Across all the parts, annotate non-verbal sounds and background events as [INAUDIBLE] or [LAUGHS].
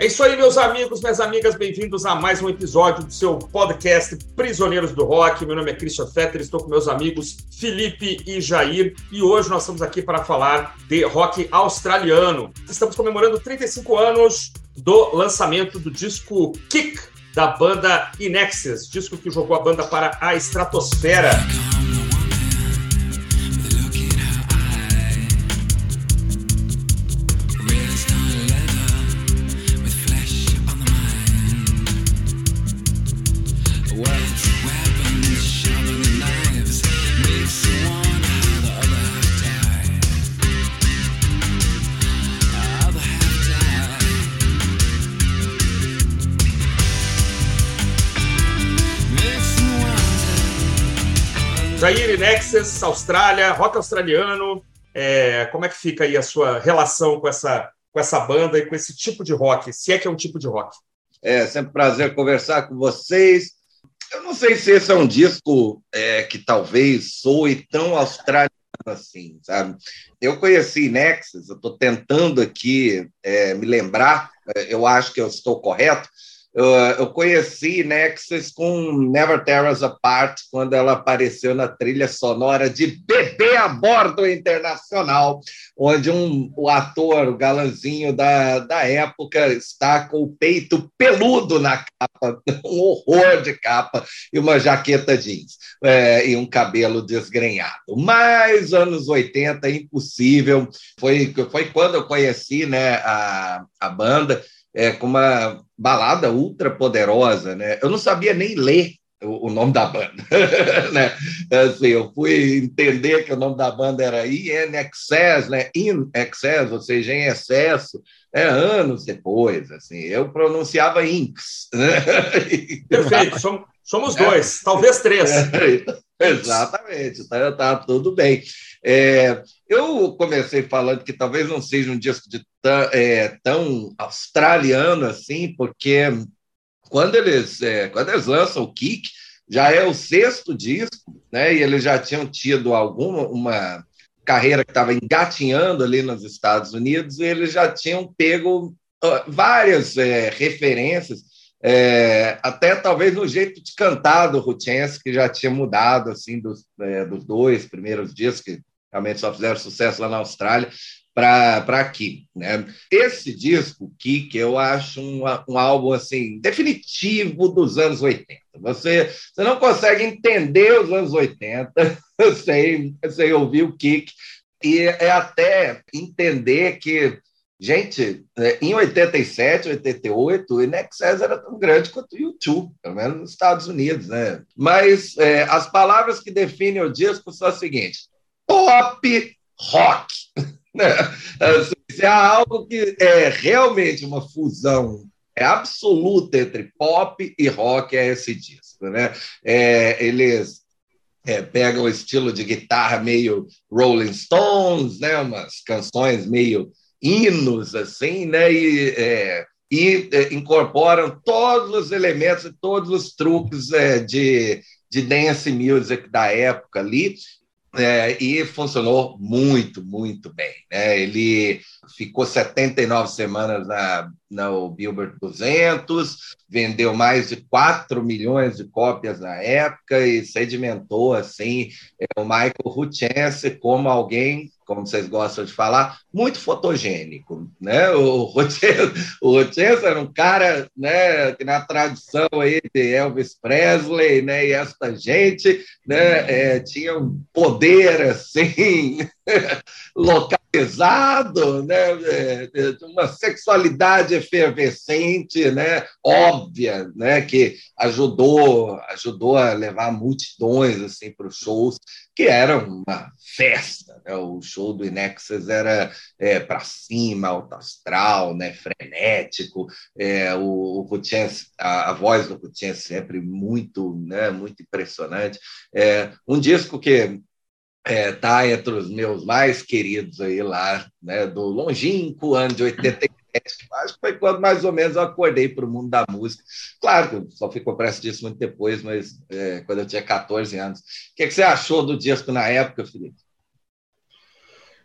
É isso aí, meus amigos, minhas amigas, bem-vindos a mais um episódio do seu podcast Prisioneiros do Rock. Meu nome é Christian Fetter, estou com meus amigos Felipe e Jair e hoje nós estamos aqui para falar de rock australiano. Estamos comemorando 35 anos do lançamento do disco Kick da banda Inexes, disco que jogou a banda para a estratosfera. Austrália, rock australiano. É, como é que fica aí a sua relação com essa, com essa banda e com esse tipo de rock? Se é que é um tipo de rock. É sempre um prazer conversar com vocês. Eu não sei se esse é um disco é, que talvez soe tão australiano assim, sabe? Eu conheci Nexus, eu estou tentando aqui é, me lembrar, é, eu acho que eu estou correto, eu, eu conheci Nexus com Never Tear Us Apart, quando ela apareceu na trilha sonora de Bebê a Bordo Internacional, onde um, o ator, o galanzinho da, da época, está com o peito peludo na capa, [LAUGHS] um horror de capa, e uma jaqueta jeans, é, e um cabelo desgrenhado. Mas anos 80, impossível. Foi, foi quando eu conheci né, a, a banda é, com uma balada ultra poderosa, né? Eu não sabia nem ler o, o nome da banda, [LAUGHS] né? Assim, eu fui entender que o nome da banda era In Excess, né? In Excess, ou seja, em excesso, é, anos depois, assim, eu pronunciava Inks. Né? [LAUGHS] Perfeito, somos, somos dois, é. talvez três. É, [LAUGHS] exatamente, tá, tá tudo bem. É, eu comecei falando que talvez não seja um disco de é, tão australiano assim, porque quando eles, é, quando eles lançam o Kick, já é o sexto disco, né? E eles já tinham tido alguma uma carreira que estava engatinhando ali nos Estados Unidos, e eles já tinham pego várias é, referências, é, até talvez no jeito de cantar do Rutense, que já tinha mudado assim dos, é, dos dois primeiros discos, realmente só fizeram sucesso lá na Austrália, para aqui. Né? Esse disco, Kick, eu acho um, um álbum assim definitivo dos anos 80. Você, você não consegue entender os anos 80 [LAUGHS] sem, sem ouvir o Kick, e é até entender que Gente, é, em 87, 88, o Inexcess era tão grande quanto o YouTube, pelo menos nos Estados Unidos, né? Mas é, as palavras que definem o disco são as seguintes: pop rock. [LAUGHS] Né? Assim, há algo que é realmente uma fusão é absoluta entre pop e rock, é esse disco. Né? É, eles é, pegam o estilo de guitarra meio Rolling Stones, né? umas canções meio hinos, assim, né? e, é, e é, incorporam todos os elementos todos os truques é, de, de dance music da época ali, é, e funcionou muito, muito bem. Né? Ele ficou 79 semanas na, na Billboard 200, vendeu mais de 4 milhões de cópias na época e sedimentou assim é, o Michael Hutchence como alguém como vocês gostam de falar, muito fotogênico, né? O Rochester era um cara, né, que na tradição aí de Elvis Presley, né, e esta gente, né, é, tinha um poder assim [LAUGHS] localizado, né, é, uma sexualidade efervescente, né, óbvia, né, que ajudou, ajudou a levar multidões assim para os shows que era uma festa. Né? O show do Inexus era é, para cima, alto astral, né? frenético. É, o, o a, a, voz do Coutinho sempre muito, né? muito impressionante. É, um disco que está é, entre os meus mais queridos aí lá, né? do longínquo ano de 83 [LAUGHS] Acho que foi quando mais ou menos eu acordei para o mundo da música. Claro que só fui comprar esse disco muito depois, mas é, quando eu tinha 14 anos. O que, que você achou do disco na época, Felipe?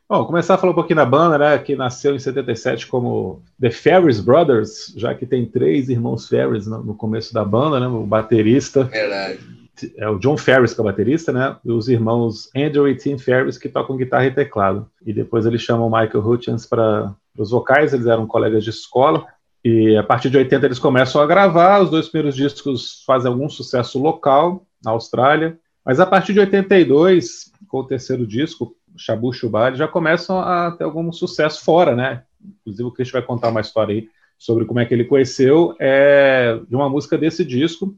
Bom, começar a falar um pouquinho da banda, né, que nasceu em 77 como The Ferris Brothers, já que tem três irmãos Ferris no, no começo da banda, né, o baterista. Verdade. É o John Ferris, que é o baterista, né? E os irmãos Andrew e Tim Ferris, que tocam guitarra e teclado. E depois eles chamam Michael Hutchins para os vocais, eles eram colegas de escola. E a partir de 80 eles começam a gravar, os dois primeiros discos fazem algum sucesso local na Austrália, mas a partir de 82, com o terceiro disco, Shabu Shubá, eles já começam a ter algum sucesso fora, né? Inclusive o Christian vai contar uma história aí sobre como é que ele conheceu é, de uma música desse disco.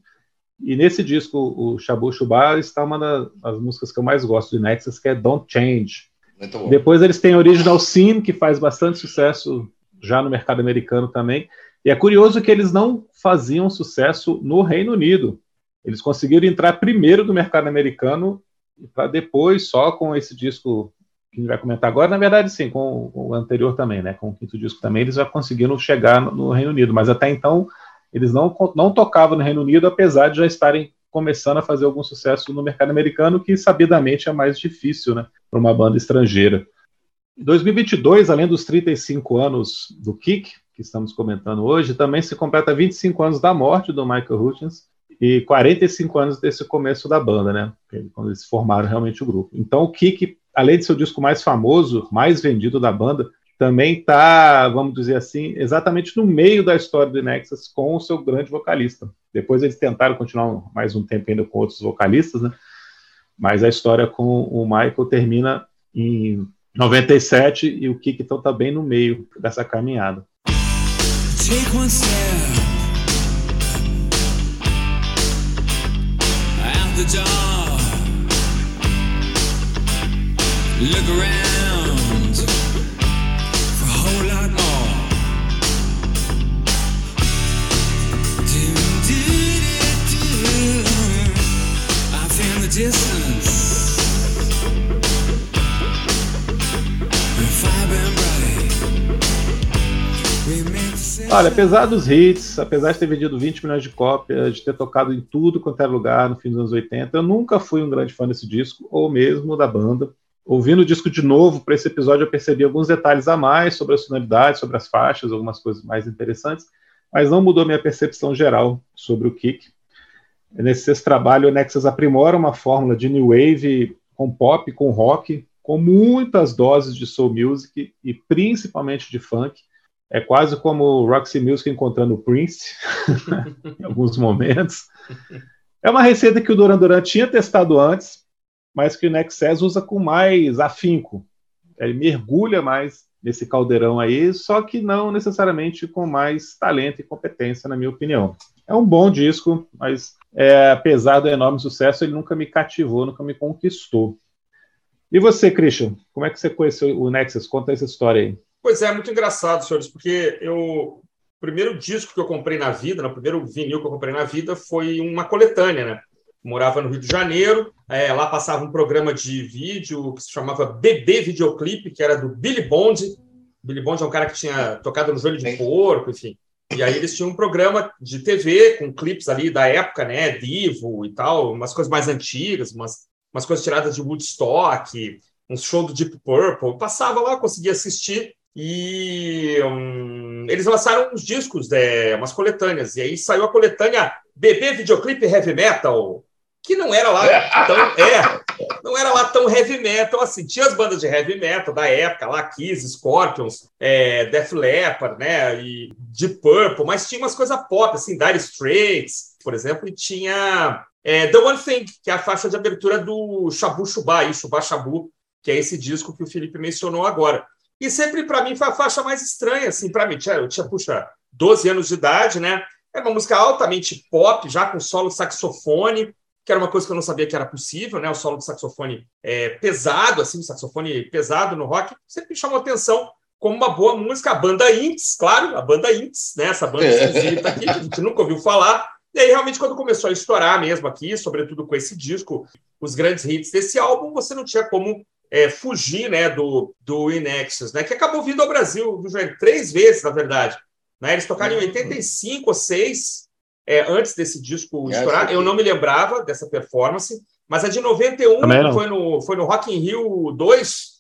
E nesse disco, o Shabu Shubá, está uma das músicas que eu mais gosto de Nexus, que é Don't Change. Depois eles têm Original Sin, que faz bastante sucesso já no mercado americano também. E é curioso que eles não faziam sucesso no Reino Unido. Eles conseguiram entrar primeiro no mercado americano para depois, só com esse disco que a gente vai comentar agora, na verdade, sim, com o anterior também, né? Com o quinto disco também, eles já conseguiram chegar no Reino Unido, mas até então eles não, não tocavam no Reino Unido, apesar de já estarem começando a fazer algum sucesso no mercado americano, que sabidamente é mais difícil, né, para uma banda estrangeira. Em 2022, além dos 35 anos do Kick, que estamos comentando hoje, também se completa 25 anos da morte do Michael Hutchins e 45 anos desse começo da banda, né? Quando eles formaram realmente o grupo. Então o Kick, além de ser o disco mais famoso, mais vendido da banda, também está, vamos dizer assim, exatamente no meio da história do Nexus com o seu grande vocalista. Depois eles tentaram continuar mais um tempo ainda com outros vocalistas, né? Mas a história com o Michael termina em 97 e o Kik então tá bem no meio dessa caminhada. Take one step the door. Look around Olha, apesar dos hits, apesar de ter vendido 20 milhões de cópias, de ter tocado em tudo quanto é lugar no fim dos anos 80, eu nunca fui um grande fã desse disco, ou mesmo da banda. Ouvindo o disco de novo para esse episódio, eu percebi alguns detalhes a mais sobre a sonoridade, sobre as faixas, algumas coisas mais interessantes, mas não mudou minha percepção geral sobre o Kick. Nesse sexto trabalho, o Nexus aprimora uma fórmula de new wave com pop, com rock, com muitas doses de soul music e principalmente de funk é quase como o Roxy Music encontrando o Prince, [LAUGHS] em alguns momentos. É uma receita que o Duran Duran tinha testado antes, mas que o Nexus usa com mais afinco. Ele mergulha mais nesse caldeirão aí, só que não necessariamente com mais talento e competência, na minha opinião. É um bom disco, mas é, apesar do enorme sucesso, ele nunca me cativou, nunca me conquistou. E você, Christian, como é que você conheceu o Nexus? Conta essa história aí. Pois é, muito engraçado, senhores, porque eu o primeiro disco que eu comprei na vida, no primeiro vinil que eu comprei na vida, foi uma coletânea, né? morava no Rio de Janeiro, é, lá passava um programa de vídeo que se chamava Bebê Videoclipe, que era do Billy Bond. Billy Bond é um cara que tinha tocado no joelho de porco, enfim. E aí eles tinham um programa de TV com clipes ali da época, né? Divo e tal, umas coisas mais antigas, umas, umas coisas tiradas de Woodstock, um show do Deep Purple. Eu passava lá, conseguia assistir. E um, eles lançaram uns discos, é, umas coletâneas, e aí saiu a coletânea Bebê Videoclipe Heavy Metal, que não era lá [LAUGHS] tão, é, não era lá tão heavy metal assim. Tinha as bandas de heavy metal da época, lá Kiss, Scorpions, é, Def Leppard, né, e Deep Purple, mas tinha umas coisas pop, assim, Dire Straits, por exemplo, e tinha é, The One Thing, que é a faixa de abertura do Shabu Shubá, Shubá Shabu, que é esse disco que o Felipe mencionou agora. E sempre para mim foi a faixa mais estranha, assim, para mim. Eu tinha, puxa, 12 anos de idade, né? Era uma música altamente pop, já com solo saxofone, que era uma coisa que eu não sabia que era possível, né? O solo de saxofone é, pesado, assim, o saxofone pesado no rock, sempre me chamou atenção como uma boa música. A banda Inks, claro, a banda Inks, né? Essa banda esquisita aqui, que a gente nunca ouviu falar. E aí, realmente, quando começou a estourar mesmo aqui, sobretudo com esse disco, os grandes hits desse álbum, você não tinha como é, fugir né, do, do Inexus, né, que acabou vindo ao Brasil três vezes, na verdade. Né? Eles tocaram em 85 uhum. ou 6, é, antes desse disco é, estourar. Eu não me lembrava dessa performance, mas a de 91 foi no, foi no Rock in Rio 2,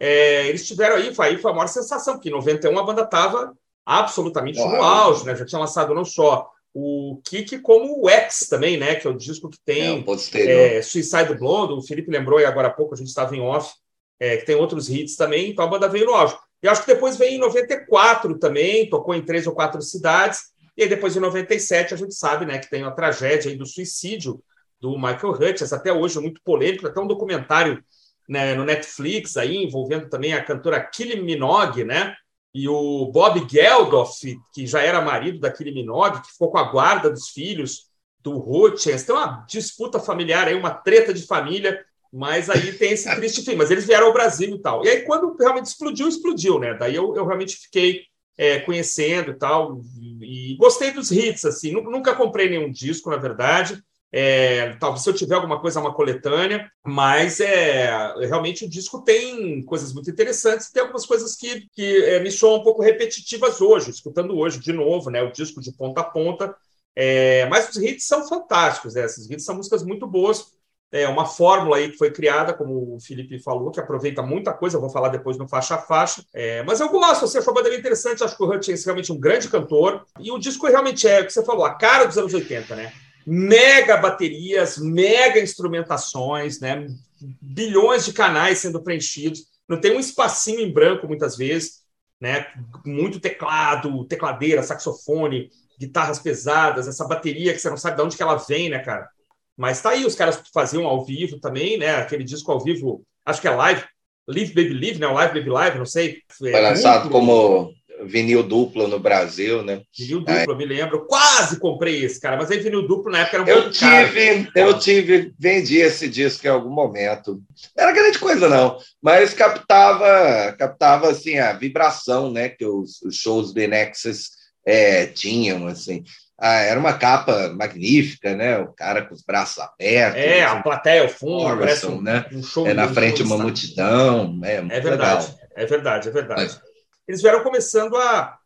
é, eles tiveram aí, foi, aí foi a maior sensação, porque em 91 a banda estava absolutamente no auge, né? Já tinha lançado não só o Kick como o X também, né? Que é o disco que tem é, é, Suicide Blonde, o Felipe lembrou e agora há pouco a gente estava em off, é, que tem outros hits também, então a banda veio no auge. E acho que depois veio em 94 também, tocou em três ou quatro cidades, e aí depois em 97 a gente sabe, né, que tem a tragédia do suicídio do Michael Hutchins, até hoje muito polêmico, até um documentário né, no Netflix aí envolvendo também a cantora Kylie Minogue, né? E o Bob Geldof, que já era marido da Kylie Minogue, que ficou com a guarda dos filhos do Hutchins. Tem uma disputa familiar aí, uma treta de família, mas aí tem esse triste fim. Mas eles vieram ao Brasil e tal. E aí, quando realmente explodiu, explodiu, né? Daí eu, eu realmente fiquei é, conhecendo e tal, e, gostei dos hits, assim. Nunca comprei nenhum disco, na verdade. É, talvez se eu tiver alguma coisa, uma coletânea, mas é realmente o disco tem coisas muito interessantes, tem algumas coisas que, que é, me soam um pouco repetitivas hoje, escutando hoje de novo, né? O disco de ponta a ponta. É, mas os hits são fantásticos, né? Esses hits são músicas muito boas. É uma fórmula aí que foi criada, como o Felipe falou, que aproveita muita coisa, eu vou falar depois no faixa a faixa. É, mas eu gosto, você achou a banda interessante, acho que o Hutchins é realmente um grande cantor. E o disco realmente é o que você falou, a cara dos anos 80, né? mega baterias, mega instrumentações, né? bilhões de canais sendo preenchidos. Não tem um espacinho em branco muitas vezes, né? Muito teclado, tecladeira, saxofone, guitarras pesadas, essa bateria que você não sabe de onde que ela vem, né, cara? Mas tá aí, os caras faziam ao vivo também, né? Aquele disco ao vivo, acho que é live, Live Baby Live, né? O Live Baby Live, não sei. Foi lançado como vinil duplo no Brasil, né? Vinil duplo, me lembro. Quase comprei esse, cara, mas aí vinil duplo na época era um eu tive, caro. Eu tive, vendi esse disco em algum momento. Não era grande coisa, não, mas captava, captava assim, a vibração, né, que os, os shows do Nexus é, tinham, assim. Ah, era uma capa magnífica, né? O cara com os braços abertos. É, a plateia ao fundo, parece um, né? um show. É, na frente uma multidão. É, é verdade, legal. é verdade, é verdade. Mas, eles vieram começando a,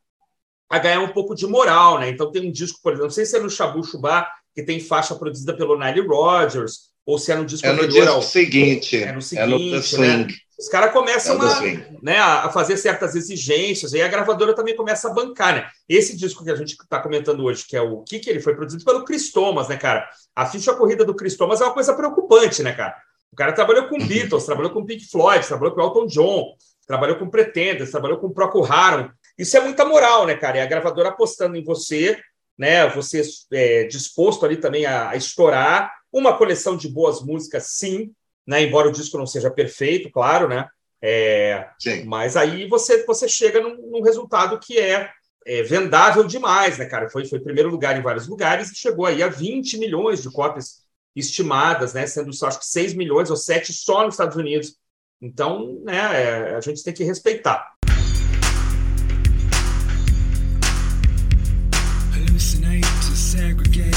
a ganhar um pouco de moral, né? Então tem um disco, por exemplo, não sei se é no Shabu Shubá, que tem faixa produzida pelo Nile Rodgers, ou se é no disco é no disco ao... seguinte. É no seguinte, é no né? Os caras começam é a, né, a fazer certas exigências, e a gravadora também começa a bancar, né? Esse disco que a gente está comentando hoje, que é o que ele foi produzido pelo Chris Thomas, né, cara? A ficha corrida do Chris Thomas é uma coisa preocupante, né, cara? O cara trabalhou com [LAUGHS] Beatles, trabalhou com Pink Floyd, trabalhou com Elton John, trabalhou com Pretenders, trabalhou com Procol Harum. Isso é muita moral, né, cara? E a gravadora apostando em você, né? Você é, disposto ali também a, a, estourar uma coleção de boas músicas, sim, né? Embora o disco não seja perfeito, claro, né? É, mas aí você, você chega num, num resultado que é, é, vendável demais, né, cara? Foi, foi primeiro lugar em vários lugares e chegou aí a 20 milhões de cópias estimadas, né? Sendo só acho que 6 milhões ou 7 só nos Estados Unidos então, né, é, a gente tem que respeitar. Hallucinate to segregate,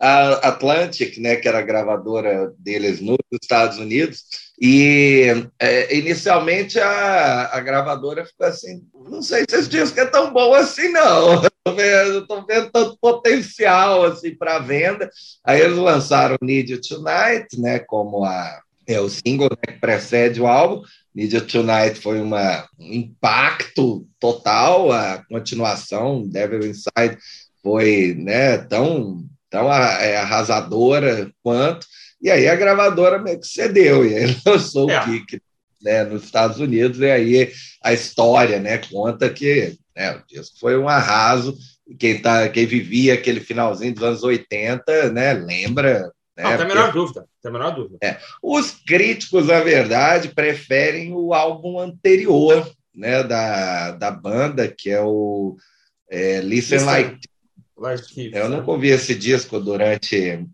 a Atlantic, né, que era a gravadora deles nos Estados Unidos, e é, inicialmente a, a gravadora ficou assim: não sei se esse disco é tão bom assim, não. [LAUGHS] Estou vendo, tô vendo tanto potencial assim para venda. Aí eles lançaram Need You Tonight, né, como a é o single né, que precede o álbum. Need You Tonight foi uma, um impacto total. A continuação, Devil Inside, foi né, tão, tão é, arrasadora quanto. E aí a gravadora meio que cedeu, e aí [LAUGHS] lançou é. o Kick né, nos Estados Unidos, e aí a história né, conta que né, o disco foi um arraso. Quem, tá, quem vivia aquele finalzinho dos anos 80 né, lembra né? Não, tem a menor dúvida. Tem a menor dúvida. É. Os críticos, na verdade, preferem o álbum anterior né, da, da banda, que é o é, Listen, Listen Like. Eu nunca ouvi esse disco durante.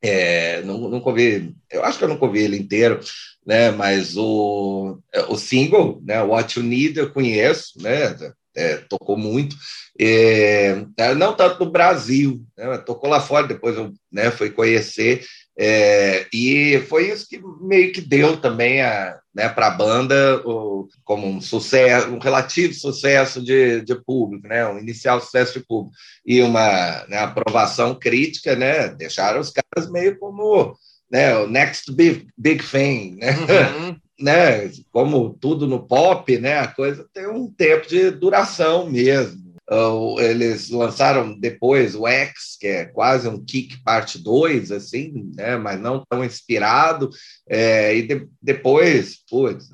É, não, nunca ouvi, eu acho que eu nunca ouvi ele inteiro, né? Mas o, o single, né? What You Need, eu conheço, né? É, tocou muito, é, não tanto no Brasil, né? tocou lá fora, depois eu né, fui conhecer, é, e foi isso que meio que deu também a, né, para a banda o, como um sucesso, um relativo sucesso de, de público, né, um inicial sucesso de público e uma né, aprovação crítica, né, deixaram os caras meio como né, o next big, big thing, né? Uhum. [LAUGHS] né? Como tudo no pop, né? A coisa tem um tempo de duração mesmo. Eles lançaram depois o X, que é quase um Kick parte 2, assim, né? mas não tão inspirado. É, e de, depois, putz,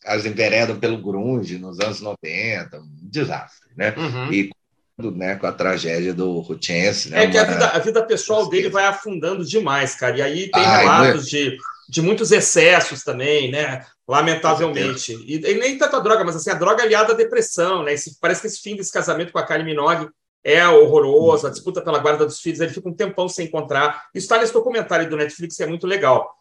caras enveredam pelo grunge nos anos 90, um desastre, né? Uhum. E né, com a tragédia do Ruchense. Né, é que a vida, a vida pessoal dele vai afundando demais, cara. E aí tem Ai, relatos de, de muitos excessos também, né? Lamentavelmente. E, e, nem tanto a droga, mas assim, a droga aliada à depressão, né? Esse, parece que esse fim desse casamento com a Kylie Minogue é horroroso, a disputa pela guarda dos filhos, ele fica um tempão sem encontrar. Isso está nesse documentário do Netflix, que é muito legal.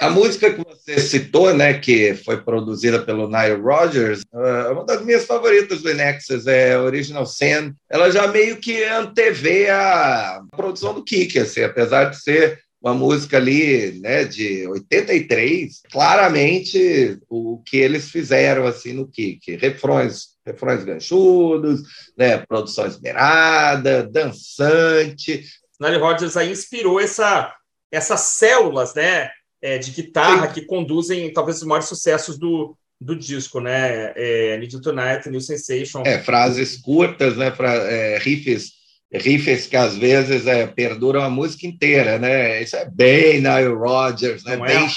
A música que você citou, né, que foi produzida pelo Nile Rodgers, é uma das minhas favoritas do Inexus, é Original Sin. Ela já meio que antevê a produção do Kiki, assim, apesar de ser uma música ali, né, de 83, claramente o que eles fizeram assim no Kiki, refrões, refrões ganchudos, né, produção esmerada, dançante. Nile Rodgers aí inspirou essa essas células, né, é, de guitarra Sim. que conduzem talvez os maiores sucessos do, do disco, né? É, Need Tonight, New Sensation. É, frases curtas, né? Fra é, riffs, riffs que às vezes é, perduram a música inteira, né? Isso é bem Nile Rodgers, né? Não é? bem,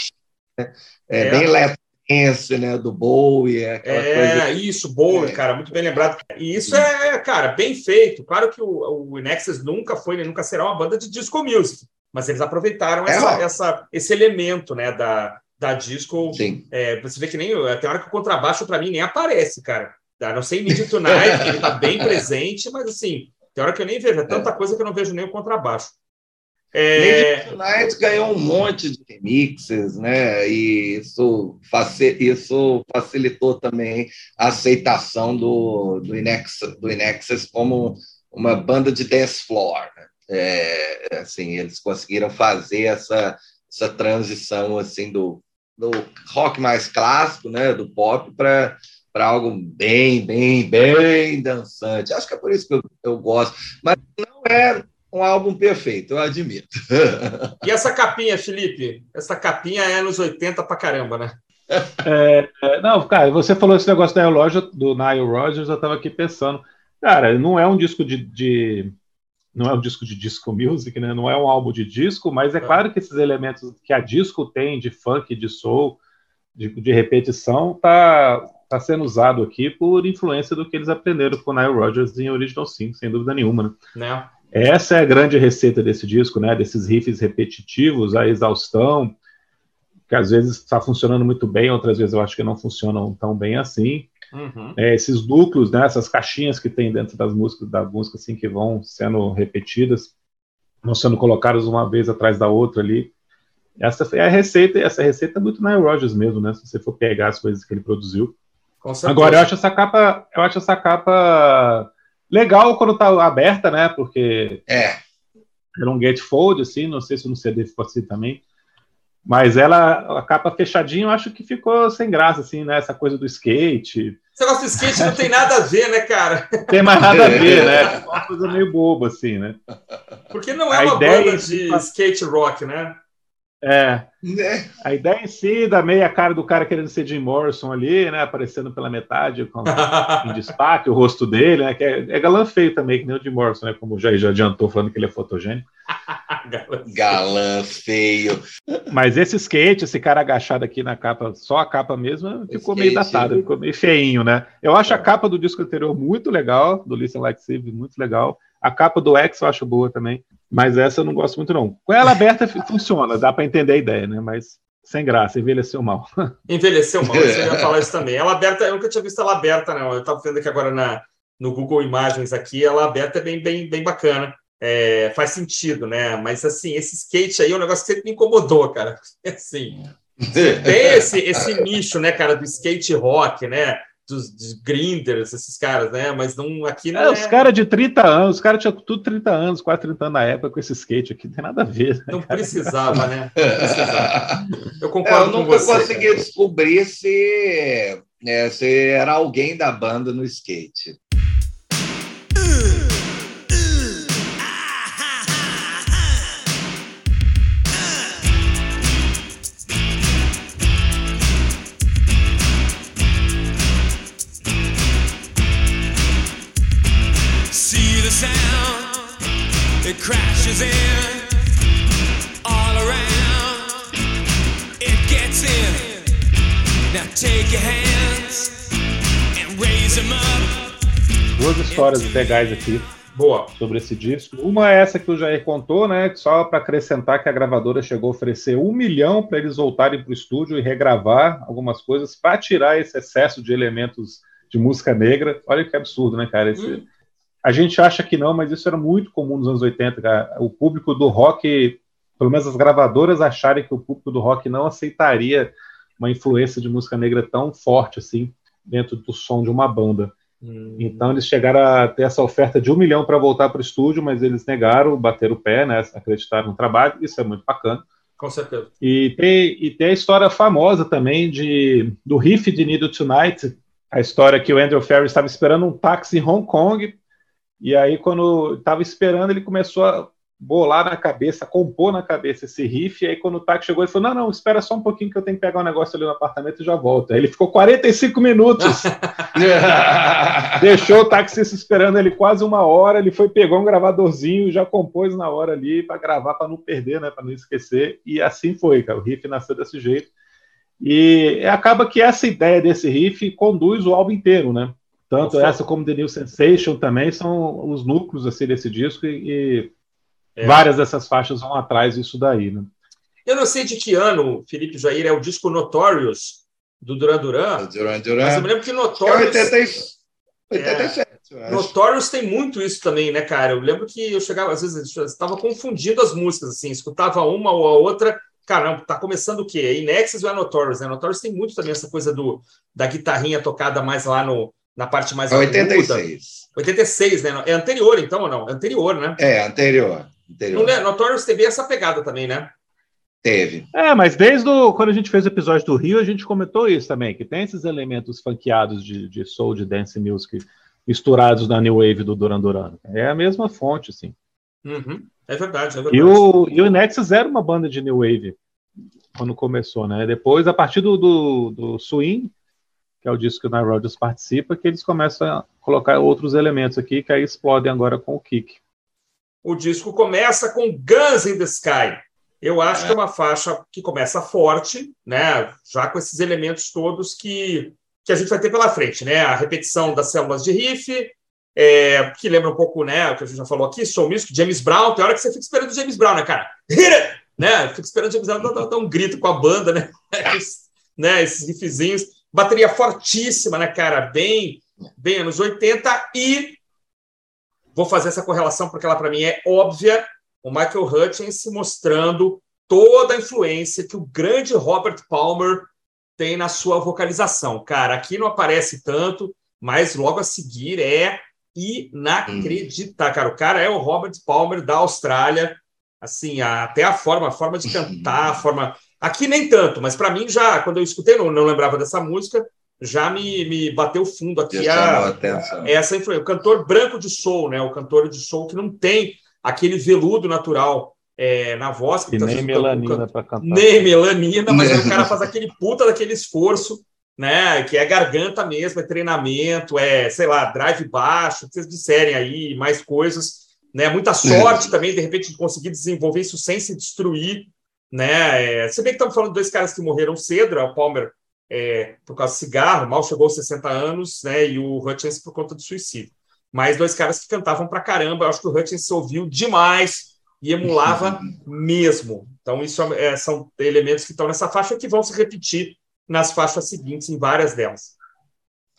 é, é, bem Let's né? Do Bowie. É, coisa... isso, Bowie, cara, muito bem lembrado. E isso é, cara, bem feito. Claro que o, o Nexus nunca foi, nem nunca será uma banda de disco music mas eles aproveitaram é essa, essa, esse elemento né, da, da disco. Sim. É, você vê que nem tem hora que o contrabaixo para mim nem aparece, cara. Não sei Need Tonight, ele está bem [LAUGHS] presente, mas assim, tem hora que eu nem vejo, é tanta é. coisa que eu não vejo nem o contrabaixo. É... Tonight ganhou um monte de remixes, né? E isso, isso facilitou também a aceitação do, do, Inex, do Inexus como uma banda de dance floor. Né? É, assim, eles conseguiram fazer essa, essa transição assim do, do rock mais clássico, né, do pop, para para algo bem, bem, bem dançante. Acho que é por isso que eu, eu gosto. Mas não é um álbum perfeito, eu admito. E essa capinha, Felipe? Essa capinha é nos 80 pra caramba, né? É, é, não, cara, você falou esse negócio da loja do Nile Rodgers, eu estava aqui pensando. Cara, não é um disco de, de não é um disco de disco music, né? Não é um álbum de disco, mas é, é. claro que esses elementos que a disco tem de funk, de soul, de, de repetição, tá, tá sendo usado aqui por influência do que eles aprenderam com Nile Rodgers em Original Sim, sem dúvida nenhuma, né? né? Essa é a grande receita desse disco, né? Desses riffs repetitivos, a exaustão, que às vezes está funcionando muito bem, outras vezes eu acho que não funcionam tão bem assim. Uhum. É, esses núcleos, né, essas caixinhas que tem dentro das músicas, da música, assim, que vão sendo repetidas, vão sendo colocadas uma vez atrás da outra ali. Essa é a receita, essa receita é muito Nile Rodgers mesmo, né? Se você for pegar as coisas que ele produziu. Agora, eu acho essa capa, eu acho essa capa legal quando tá aberta, né? Porque é. era um gatefold, assim, não sei se no CD ficou assim também. Mas ela, a capa fechadinha, eu acho que ficou sem graça, assim, né? Essa coisa do skate. Esse negócio do skate não tem nada a ver, né, cara? Tem mais nada a [LAUGHS] ver, né? É uma coisa meio boba, assim, né? Porque não é a uma banda de skate rock, né? É. Né? A ideia em si da meia cara do cara querendo ser Jim Morrison ali, né? Aparecendo pela metade, com, [LAUGHS] em destaque, o rosto dele, né? Que é, é, galã feio também, que nem o Jim Morrison, né? Como já, já adiantou falando que ele é fotogênico. [LAUGHS] galã feio. Mas esse skate, esse cara agachado aqui na capa, só a capa mesmo, ficou skate. meio datado, ficou meio feinho, né? Eu acho é. a capa do disco anterior muito legal, do Listen Like Save, muito legal. A capa do X eu acho boa também. Mas essa eu não gosto muito, não. Com ela aberta funciona, dá para entender a ideia, né? Mas sem graça, envelheceu mal. [LAUGHS] Envelheceu mal, você ia [LAUGHS] falar isso também. Ela aberta, eu nunca tinha visto ela aberta, não. Eu estava vendo aqui agora na, no Google Imagens aqui, ela aberta é bem, bem, bem bacana. É, faz sentido, né? Mas assim, esse skate aí é um negócio que sempre me incomodou, cara. [LAUGHS] Assim, Tem esse, esse nicho, né, cara, do skate rock, né? Dos, dos grinders, esses caras, né? Mas não, aqui não é. é... Os caras de 30 anos, os caras tinham tudo 30 anos, quase 30 anos na época com esse skate aqui, não tem nada a ver. Né, não precisava, né? [LAUGHS] Não precisava. Eu concordo é, eu nunca você, consegui cara. descobrir se, é, se era alguém da banda no skate. Duas histórias legais aqui. Boa. Sobre esse disco. Uma é essa que o Jair contou, né? Só para acrescentar que a gravadora chegou a oferecer um milhão para eles voltarem para o estúdio e regravar algumas coisas para tirar esse excesso de elementos de música negra. Olha que absurdo, né, cara? Esse, hum. A gente acha que não, mas isso era muito comum nos anos 80. Cara. O público do rock, pelo menos as gravadoras acharem que o público do rock não aceitaria uma influência de música negra tão forte assim dentro do som de uma banda. Hum. Então eles chegaram a ter essa oferta de um milhão para voltar para o estúdio, mas eles negaram, bateram o pé, né, acreditaram no trabalho. Isso é muito bacana. Com certeza. E tem, e tem a história famosa também de, do riff de Needle Tonight, a história que o Andrew Ferry estava esperando um táxi em Hong Kong e aí, quando estava esperando, ele começou a bolar na cabeça, compor na cabeça esse riff. E aí, quando o táxi chegou, ele falou: Não, não, espera só um pouquinho que eu tenho que pegar um negócio ali no apartamento e já volto. Aí ele ficou 45 minutos. [LAUGHS] Deixou o taxista esperando ele quase uma hora. Ele foi, pegou um gravadorzinho e já compôs na hora ali para gravar, para não perder, né, para não esquecer. E assim foi, cara. O riff nasceu desse jeito. E acaba que essa ideia desse riff conduz o álbum inteiro, né? Tanto Nossa. essa como The New Sensation também são os núcleos assim, desse disco e, e é. várias dessas faixas vão atrás disso daí. Né? Eu não sei de que ano, Felipe Jair, é o disco Notorious do Duran Duran. Duran Duran. Mas eu me lembro que Notorious. É 87, é, Notorious tem muito isso também, né, cara? Eu lembro que eu chegava, às vezes, estava confundindo as músicas, assim, escutava uma ou a outra. Caramba, tá começando o quê? É Inexus ou é Notorious, né? Notorious tem muito também essa coisa do, da guitarrinha tocada mais lá no, na parte mais 86. Aguda. 86, né? É anterior, então, ou não? É anterior, né? É, anterior. anterior. No Notorious teve essa pegada também, né? Teve. É, mas desde o, quando a gente fez o episódio do Rio, a gente comentou isso também, que tem esses elementos funkeados de, de soul, de dance music, misturados na New Wave do Duran Duran. É a mesma fonte, sim. Uhum. É verdade, é verdade. E o, e o Nexus era uma banda de New Wave quando começou, né? Depois, a partir do, do, do Swing, que é o disco que o Nile Rodgers participa, que eles começam a colocar outros elementos aqui que aí explodem agora com o kick. O disco começa com Guns in the Sky. Eu acho é. que é uma faixa que começa forte, né? Já com esses elementos todos que, que a gente vai ter pela frente, né? A repetição das células de riff, é, que lembra um pouco, né? O que a gente já falou aqui, Soul Music, James Brown. Tem hora que você fica esperando o James Brown, né, cara? Né? Fica esperando o James Brown dar, dar um grito com a banda, né? [LAUGHS] né? Esses riffzinhos. Bateria fortíssima, né, cara? Bem, bem anos 80. E vou fazer essa correlação porque ela, para mim, é óbvia. O Michael Hutchins mostrando toda a influência que o grande Robert Palmer tem na sua vocalização. Cara, aqui não aparece tanto, mas logo a seguir é inacreditável. Cara, o cara é o Robert Palmer da Austrália. Assim, até a forma, a forma de cantar, a forma Aqui nem tanto, mas para mim já, quando eu escutei, não, não lembrava dessa música, já me, me bateu fundo aqui a, a, essa influência. O cantor branco de soul, né? O cantor de soul que não tem aquele veludo natural é, na voz. Que nem melanina para cantar. Nem melanina, mas o cara [LAUGHS] faz aquele puta daquele esforço, né? Que é garganta mesmo, é treinamento, é, sei lá, drive baixo, que vocês disserem aí, mais coisas. Né? Muita sorte também, de repente, de conseguir desenvolver isso sem se destruir né? É, se bem que estamos falando de dois caras que morreram cedo, né? o Palmer é, por causa do cigarro, mal chegou aos 60 anos, né? E o Hutchins por conta do suicídio. Mas dois caras que cantavam pra caramba. Eu acho que o Hutchins ouviu demais e emulava [LAUGHS] mesmo. Então, isso é, são elementos que estão nessa faixa que vão se repetir nas faixas seguintes, em várias delas.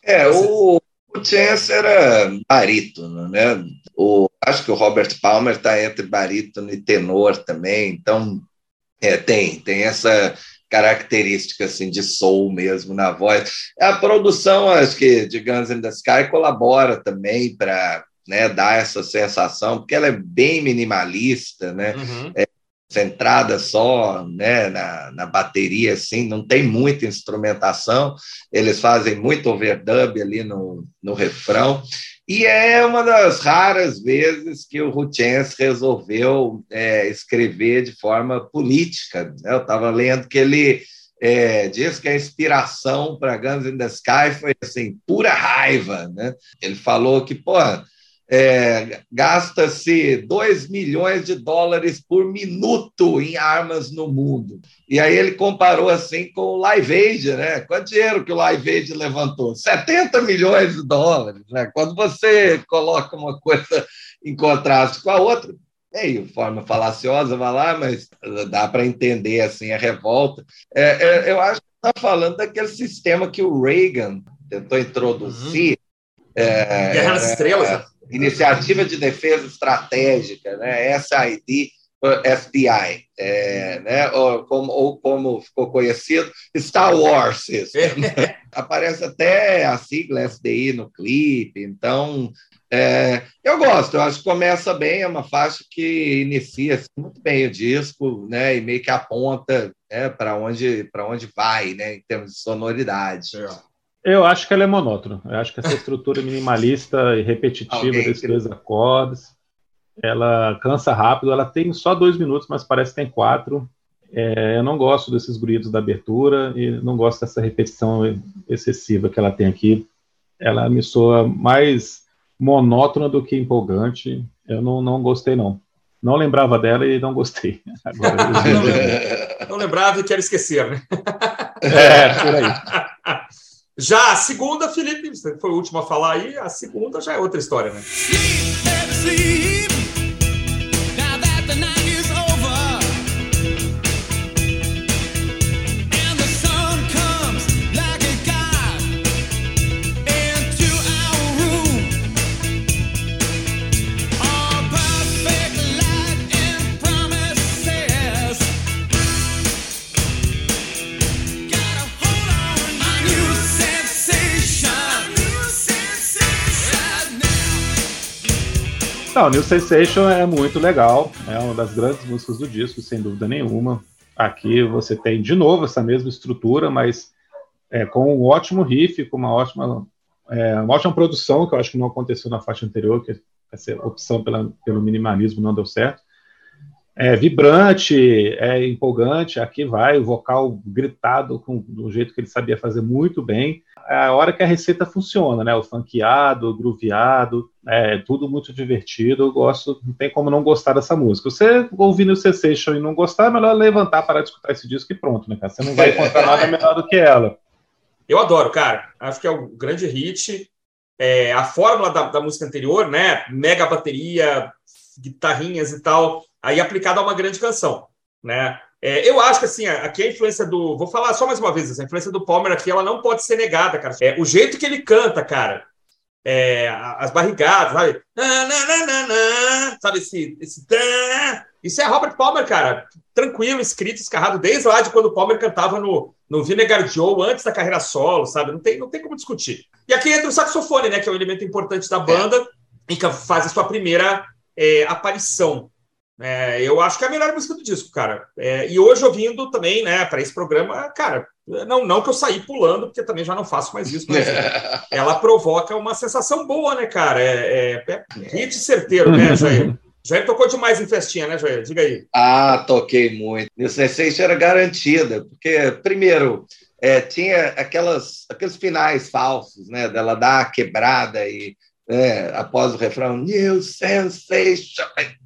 É, o, o Chance era barítono, né? O, acho que o Robert Palmer está entre barítono e tenor também, então é, tem, tem essa característica assim de soul mesmo na voz. A produção, acho que de Guns N' the Sky colabora também para né, dar essa sensação, porque ela é bem minimalista, né? Uhum. É, centrada só né, na, na bateria, assim, não tem muita instrumentação, eles fazem muito overdub ali no, no refrão, e é uma das raras vezes que o Rutens resolveu é, escrever de forma política. Né? Eu estava lendo que ele é, diz que a inspiração para Guns in the Sky foi assim, pura raiva. Né? Ele falou que, pô, é, gasta-se 2 milhões de dólares por minuto em armas no mundo. E aí ele comparou assim com o Live Aid, né? Quanto dinheiro que o Live Aid levantou? 70 milhões de dólares. Né? Quando você coloca uma coisa [LAUGHS] em contraste com a outra, meio forma falaciosa, vai lá, mas dá para entender assim a revolta. É, é, eu acho que está falando daquele sistema que o Reagan tentou introduzir. Uhum. É, Guerra nas Estrelas, né? Iniciativa de Defesa Estratégica, né? SID, FBI, é, né? ou, como, ou como ficou conhecido, Star Wars System. [LAUGHS] Aparece até a sigla SDI no clipe, então é, eu gosto, eu acho que começa bem, é uma faixa que inicia assim, muito bem o disco, né? E meio que aponta né, para onde, onde vai, né? Em termos de sonoridade. É. Eu acho que ela é monótona. Eu acho que essa estrutura minimalista e repetitiva desses dois acordes, ela cansa rápido. Ela tem só dois minutos, mas parece que tem quatro. É, eu não gosto desses grunhidos da abertura e não gosto dessa repetição excessiva que ela tem aqui. Ela me soa mais monótona do que empolgante. Eu não, não gostei, não. Não lembrava dela e não gostei. [LAUGHS] Agora, [LAUGHS] não, não lembrava e quero esquecer, né? É, por aí. [LAUGHS] Já a segunda, Felipe, você foi o último a falar aí, a segunda já é outra história, né? Não, New Sensation é muito legal, é uma das grandes músicas do disco, sem dúvida nenhuma. Aqui você tem de novo essa mesma estrutura, mas é, com um ótimo riff, com uma ótima, é, uma ótima produção, que eu acho que não aconteceu na faixa anterior, que essa opção pela, pelo minimalismo não deu certo. É vibrante, é empolgante, aqui vai, o vocal gritado com, do jeito que ele sabia fazer muito bem é a hora que a receita funciona, né? O funkeado, o grooveado, é tudo muito divertido. Eu gosto, não tem como não gostar dessa música. Você ouvindo o Cessation e não gostar, é melhor levantar para escutar esse disco e pronto, né, cara? Você não vai encontrar nada melhor do que ela. Eu adoro, cara. Acho que é um grande hit. É, a fórmula da, da música anterior, né? Mega bateria, guitarrinhas e tal, aí aplicada a uma grande canção, né? É, eu acho que assim, aqui a influência do. Vou falar só mais uma vez, a influência do Palmer aqui ela não pode ser negada, cara. É, o jeito que ele canta, cara. É, as barrigadas, sabe? Sabe esse. esse isso é Robert Palmer, cara. Tranquilo, escrito, escarrado, desde lá de quando o Palmer cantava no, no Vinegar Joe, antes da carreira solo, sabe? Não tem, não tem como discutir. E aqui entra o saxofone, né? Que é um elemento importante da banda e que faz a sua primeira é, aparição. É, eu acho que é a melhor música do disco, cara. É, e hoje ouvindo também, né, para esse programa, cara, não, não que eu saí pulando, porque também já não faço mais isso, mas [LAUGHS] ela provoca uma sensação boa, né, cara? É, é, é hit certeiro, né, [LAUGHS] Jair? Jair tocou demais em festinha, né, Jair? Diga aí. Ah, toquei muito. Isso era garantida, porque, primeiro, é, tinha aquelas, aqueles finais falsos, né, dela dar a quebrada e é, após o refrão, New Sensation,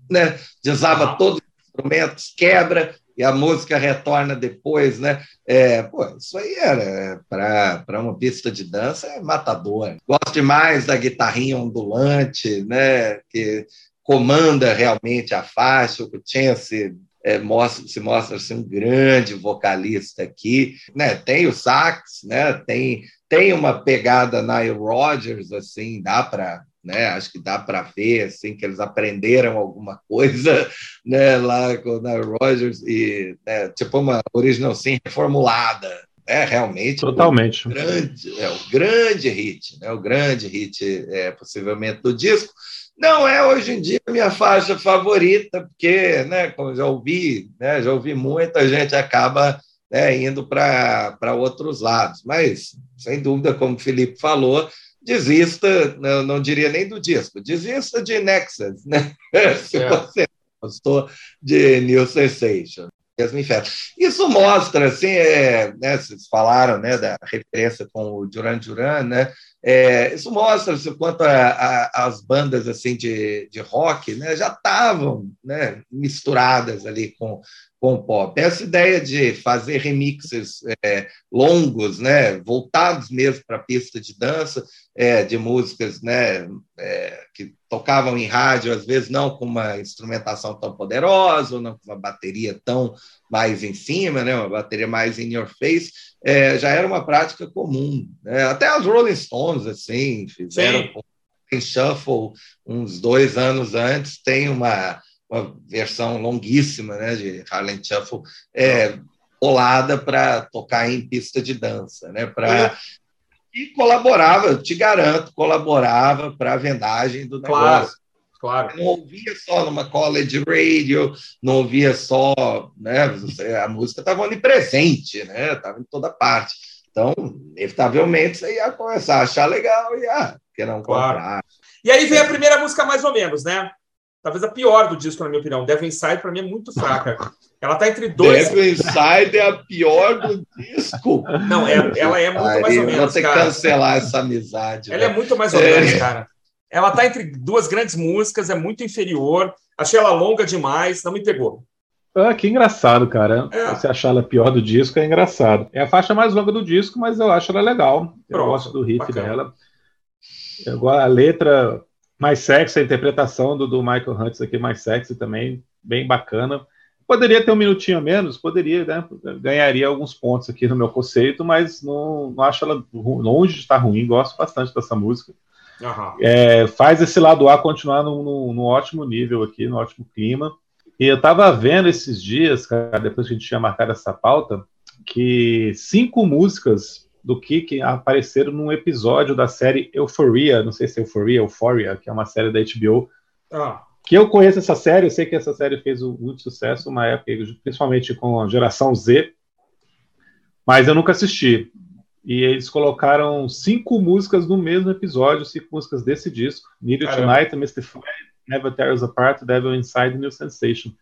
né? Desaba todos os instrumentos, quebra e a música retorna depois, né? É, pô, isso aí era para uma pista de dança é matador. Gosto demais da guitarrinha ondulante, né? Que comanda realmente a faixa. O Chance é, mostra, se mostra assim, um grande vocalista aqui, né? Tem o sax, né? Tem tem uma pegada Nile Rodgers assim, dá para né? Acho que dá para ver assim que eles aprenderam alguma coisa, [LAUGHS] né? Lá com a Rogers e né, tipo uma original sim reformulada, é realmente totalmente o grande, é o grande hit, né? O grande hit é possivelmente do disco. Não é hoje em dia a minha faixa favorita, porque, né, como já ouvi, né, já ouvi muita gente acaba né, indo para outros lados. Mas, sem dúvida, como o Felipe falou, desista, não, não diria nem do disco, desista de Nexus, né? [LAUGHS] Se é. você gostou de New Sensation. Isso mostra, assim, é, né, vocês falaram né, da referência com o Duran Duran, né? É, isso mostra assim, quanto a, a, as bandas assim de, de rock né, já estavam né, misturadas ali com, com pop. Essa ideia de fazer remixes é, longos, né, voltados mesmo para a pista de dança, é, de músicas né, é, que tocavam em rádio, às vezes não com uma instrumentação tão poderosa, ou não com uma bateria tão mais em cima, né, uma bateria mais in your face, é, já era uma prática comum. Né? Até as Rolling Stones assim fizeram em shuffle uns dois anos antes, tem uma uma versão longuíssima né, de Harlem Shuffle, é, colada para tocar em pista de dança, né, pra, e colaborava, te garanto, colaborava para a vendagem do negócio. Claro. Claro. Não ouvia só numa college radio, não ouvia só, né? A música estava onipresente, né? Estava em toda parte. Então, inevitavelmente, você ia começar a achar legal e ia querer não claro. comprar. E aí vem a primeira música mais ou menos, né? Talvez a pior do disco, na minha opinião. Devil Inside, para mim, é muito fraca. [LAUGHS] Ela tá entre dois. Devil Inside é a pior do disco. Não, é, ela é muito Ai, mais ou menos. Vou ter que cancelar essa amizade. Ela né? é muito mais ou menos, é. cara. Ela tá entre duas grandes músicas, é muito inferior. Achei ela longa demais, não me pegou. Ah, que engraçado, cara. É. Você achar ela pior do disco é engraçado. É a faixa mais longa do disco, mas eu acho ela legal. Eu Pronto, gosto do riff bacana. dela. Eu, a letra mais sexy, a interpretação do, do Michael Hunts aqui mais sexy também, bem bacana. Poderia ter um minutinho a menos, poderia, né? Ganharia alguns pontos aqui no meu conceito, mas não, não acho ela longe de estar ruim, gosto bastante dessa música. Uhum. É, faz esse lado A continuar no, no, no, ótimo nível aqui, no ótimo clima. E eu estava vendo esses dias, cara, depois que a gente tinha marcado essa pauta, que cinco músicas do que, que apareceram num episódio da série Euphoria, não sei se é Euphoria, Euphoria, que é uma série da HBO. Ah. Que eu conheço essa série, eu sei que essa série fez muito sucesso uma época, principalmente com a geração Z, mas eu nunca assisti. E eles colocaram cinco músicas no mesmo episódio, cinco músicas desse disco: Need You Tonight, Mystify, Never Tear Us Apart, Devil Inside, New Sensation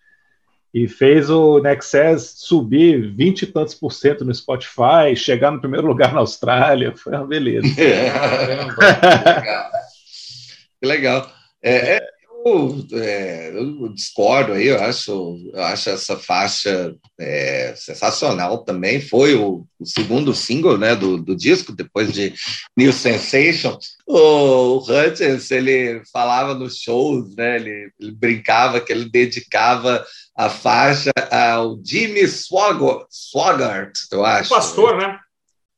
e fez o Nexus subir 20 e tantos por cento no Spotify, chegar no primeiro lugar na Austrália, foi uma beleza. [LAUGHS] Caramba, que legal. Que legal. É, é, eu, é, eu, discordo aí, eu acho, eu acho essa faixa é, sensacional também. Foi o, o, segundo single né, do, do disco, depois de New Sensation. O, o Hutchins, ele falava nos shows, né, ele, ele brincava que ele dedicava a faixa ao Jimmy Swaggart, eu acho. Um pastor, né?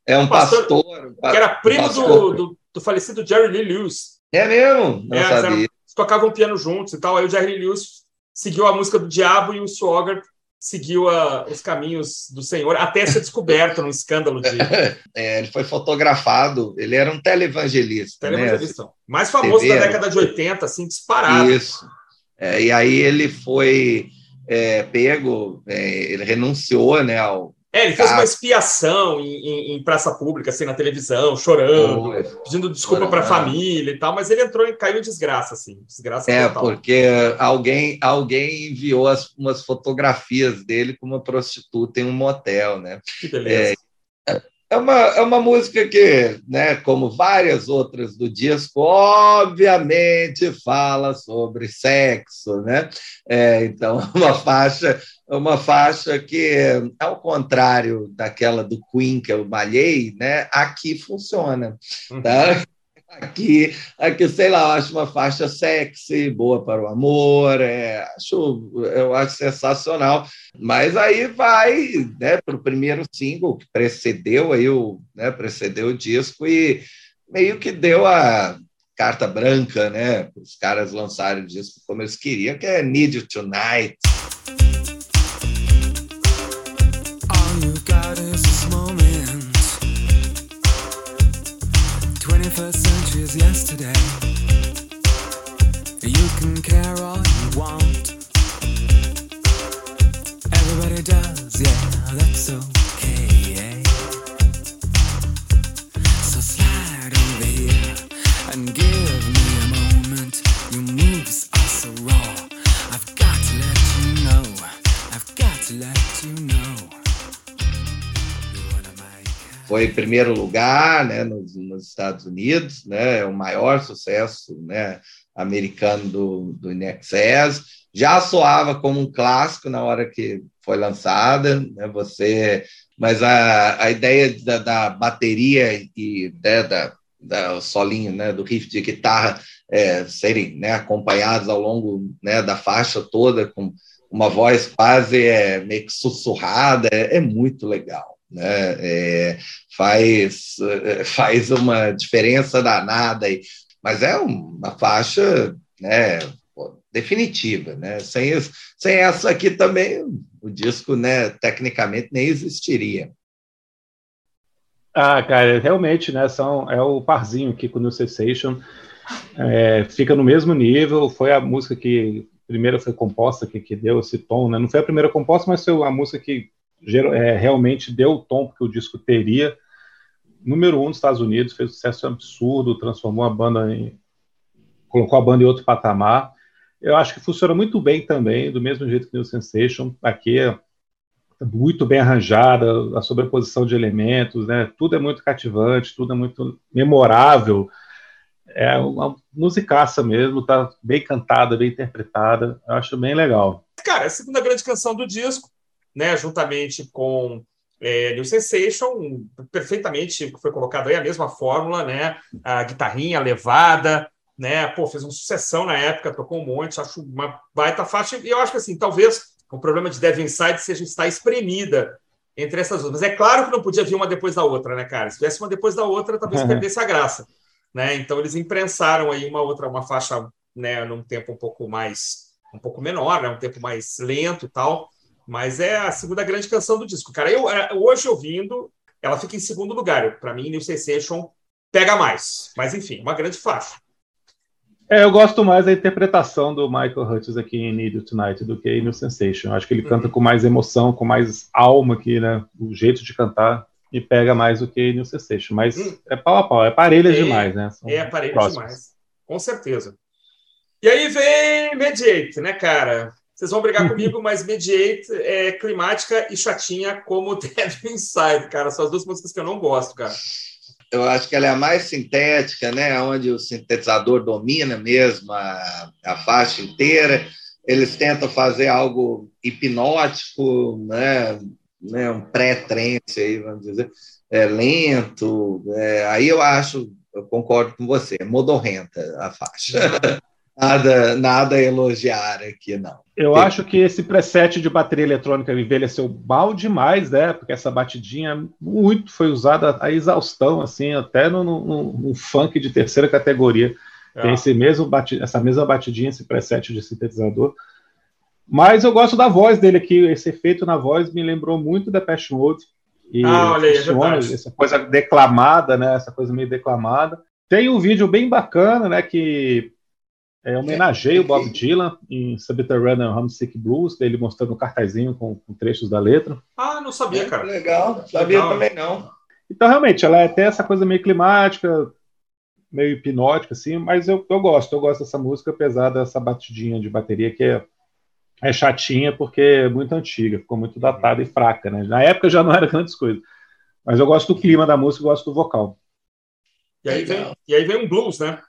É um, um pastor, pastor, Que era primo do, do, do, falecido Jerry Lee Lewis. É mesmo? Não é, sabia tocavam piano juntos e tal. Aí o Jerry Lewis seguiu a música do Diabo e o Swagger seguiu a, os caminhos do Senhor até ser descoberto num escândalo de. [LAUGHS] É, ele foi fotografado, ele era um televangelista. Né? Televangelista. Né? Mais famoso da década de 80, assim, disparado. Isso. É, e aí ele foi é, pego, é, ele renunciou né, ao, é, ele fez uma expiação em, em, em, praça pública, assim, na televisão, chorando, pedindo desculpa para a família e tal, mas ele entrou e caiu em desgraça, assim, desgraça É, total. porque alguém, alguém enviou as, umas fotografias dele com uma prostituta em um motel, né? Que beleza. É, é uma, é uma música que, né, como várias outras do disco, obviamente fala sobre sexo, né? É, então, [LAUGHS] uma faixa uma faixa que, ao contrário daquela do Queen que eu malhei, né, aqui funciona. Uhum. Tá? Aqui, aqui, sei lá, acho uma faixa sexy, boa para o amor, é, acho, eu acho sensacional. Mas aí vai né, para o primeiro single que precedeu aí o, né, precedeu o disco e meio que deu a carta branca, né? Os caras lançarem o disco como eles queriam, que é Need You Tonight. Yesterday. You can Foi primeiro lugar né, nos, nos Estados Unidos, né, é o maior sucesso né, americano do, do Inexcess. Já soava como um clássico na hora que foi lançada, né, você, mas a, a ideia da, da bateria e né, da, da solinho, né, do riff de guitarra é, serem né, acompanhados ao longo né, da faixa toda com uma voz quase é, meio que sussurrada, é, é muito legal. Né? É, faz, é, faz uma diferença danada, aí, mas é uma faixa né, definitiva. Né? Sem, sem essa aqui também o disco né, tecnicamente nem existiria. Ah, cara, realmente, né? São, é o parzinho aqui com o New Sensation. É, fica no mesmo nível. Foi a música que primeiro foi composta, que, que deu esse tom, né? Não foi a primeira composta, mas foi a música que é, realmente deu o tom que o disco teria. Número um nos Estados Unidos, fez um sucesso absurdo, transformou a banda em. colocou a banda em outro patamar. Eu acho que funciona muito bem também, do mesmo jeito que New Sensation. Aqui é muito bem arranjada, a sobreposição de elementos, né? Tudo é muito cativante, tudo é muito memorável. É uma musicaça mesmo, tá bem cantada, bem interpretada. Eu acho bem legal. Cara, é a segunda grande canção do disco, né? Juntamente com é, New Sensation, perfeitamente foi colocado aí a mesma fórmula, né? A guitarrinha levada, né? Pô, fez uma sucessão na época, tocou um monte, acho uma baita faixa. E eu acho que assim, talvez o problema de Devil Inside seja estar espremida entre essas duas. Mas é claro que não podia vir uma depois da outra, né, cara? Se tivesse uma depois da outra, talvez uhum. perdesse a graça. Né? Então eles imprensaram aí uma outra, uma faixa, né, num tempo um pouco mais, um pouco menor, né, um tempo mais lento e tal. Mas é a segunda grande canção do disco, cara. Eu é, hoje ouvindo, ela fica em segundo lugar. Para mim, New Sensation pega mais. Mas enfim, uma grande faixa. É, eu gosto mais da interpretação do Michael Hutchins aqui em Need You Tonight do que no Sensation. acho que ele uhum. canta com mais emoção, com mais alma aqui, né? O jeito de cantar me pega mais do que no Sensation. Mas uhum. é pau a pau, é parelha é, demais, né? São é parelha demais, com certeza. E aí vem Mediate, né, cara? Vocês vão brigar comigo, mas Mediate é climática e chatinha como [LAUGHS] Dead Inside, cara. São as duas músicas que eu não gosto, cara eu acho que ela é a mais sintética, né? onde o sintetizador domina mesmo a, a faixa inteira. Eles tentam fazer algo hipnótico, né? né? um pré-trance, aí, vamos dizer, é, lento. É, aí eu acho, eu concordo com você, é modorrenta a faixa. Nada, nada a elogiar aqui, não. Eu acho que esse preset de bateria eletrônica envelheceu mal demais, né? Porque essa batidinha muito foi usada a exaustão, assim, até no, no, no funk de terceira categoria. É. Tem esse mesmo essa mesma batidinha, esse preset de sintetizador. Mas eu gosto da voz dele aqui, esse efeito na voz me lembrou muito da Passion Mode. E ah, olha aí, é essa coisa declamada, né? Essa coisa meio declamada. Tem um vídeo bem bacana, né? Que é, homenageei o Bob Dylan em Subterranean Homesick Blues, dele mostrando um cartazinho com, com, trechos da letra. Ah, não sabia, cara. Legal, sabia legal. também não. Então, realmente, ela é até essa coisa meio climática, meio hipnótica, assim, mas eu, eu gosto, eu gosto dessa música, apesar dessa batidinha de bateria que é, é chatinha, porque é muito antiga, ficou muito datada e fraca, né? Na época já não era grandes coisas. Mas eu gosto do clima da música, eu gosto do vocal. E aí, vem, e aí vem um blues, né?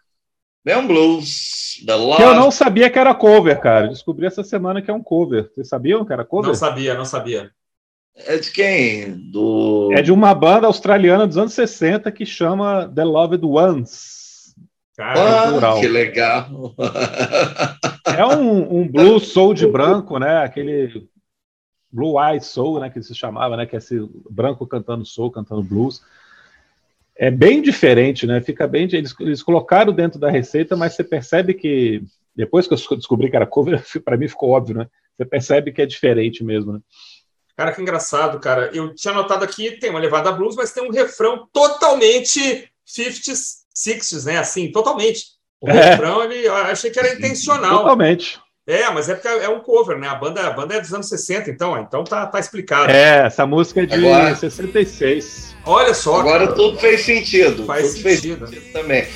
Um blues. The Love. Que eu não sabia que era cover, cara. Descobri essa semana que é um cover. Vocês sabiam que era cover? Não sabia, não sabia. É de quem? Do... É de uma banda australiana dos anos 60 que chama The Loved Ones. Cara, ah, que legal. é um, um blues soul de branco, né? Aquele Blue Eye Soul, né? Que se chamava, né? Que é esse branco cantando soul, cantando blues. É bem diferente, né? Fica bem. Eles, eles colocaram dentro da receita, mas você percebe que depois que eu descobri que era cover, [LAUGHS] para mim ficou óbvio, né? Você percebe que é diferente mesmo, né? Cara, que engraçado, cara. Eu tinha notado aqui, tem uma levada blues, mas tem um refrão totalmente 50s, 60s, né? Assim, totalmente. O é. refrão, ele, eu achei que era intencional. Totalmente. É, mas é porque é um cover, né? A banda, a banda é dos anos 60, então, então tá, tá explicado. É, essa música é de Agora, 66. Olha só. Agora cara. tudo fez sentido. Faz tudo sentido. Fez sentido também.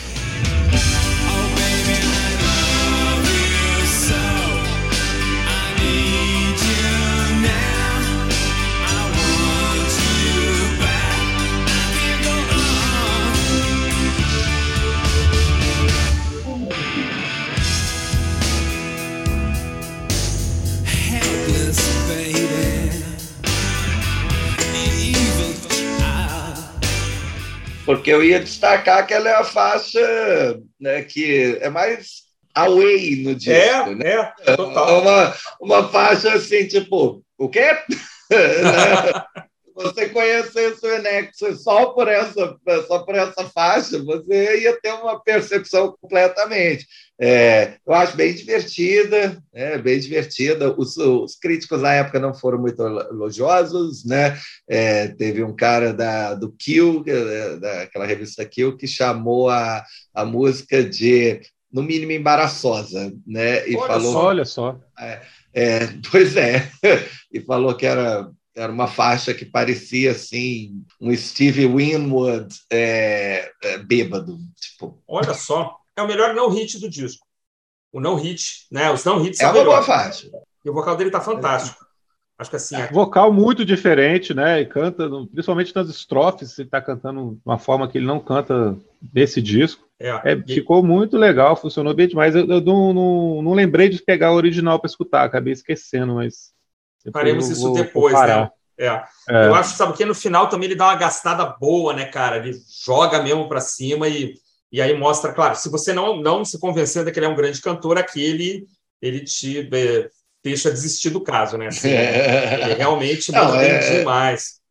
Eu ia destacar que ela é a faixa né, que é mais away no disco. É, né? é, total. Uma, uma faixa assim, tipo, o quê? [LAUGHS] você conhecesse o Enexo só por essa só por essa faixa, você ia ter uma percepção completamente. É, eu acho bem divertida, é, bem divertida. Os, os, críticos na época não foram muito elogiosos, né? É, teve um cara da, do Kill, é, daquela revista Kill, que chamou a, a música de no mínimo embaraçosa, né? E olha falou, só, olha só. É, é, [LAUGHS] pois é, e falou que era era uma faixa que parecia assim um Steve Winwood é, é, bêbado, tipo. Olha só, é o melhor não hit do disco. O não hit, né? Os não hits é uma boa faixa. E o vocal dele tá fantástico. Acho que assim. É... Vocal muito diferente, né? E canta, principalmente nas estrofes, ele tá cantando de uma forma que ele não canta nesse disco. É, é e... Ficou muito legal, funcionou bem demais. Eu, eu não, não, não, lembrei de pegar o original para escutar, acabei esquecendo, mas Faremos isso vou, depois, vou né? É. é. Eu acho, sabe, que no final também ele dá uma gastada boa, né, cara? Ele joga mesmo para cima e, e aí mostra, claro, se você não, não se convencer de que ele é um grande cantor, aqui ele, ele te é, deixa desistir do caso, né? Assim, [LAUGHS] ele realmente não, é... demais.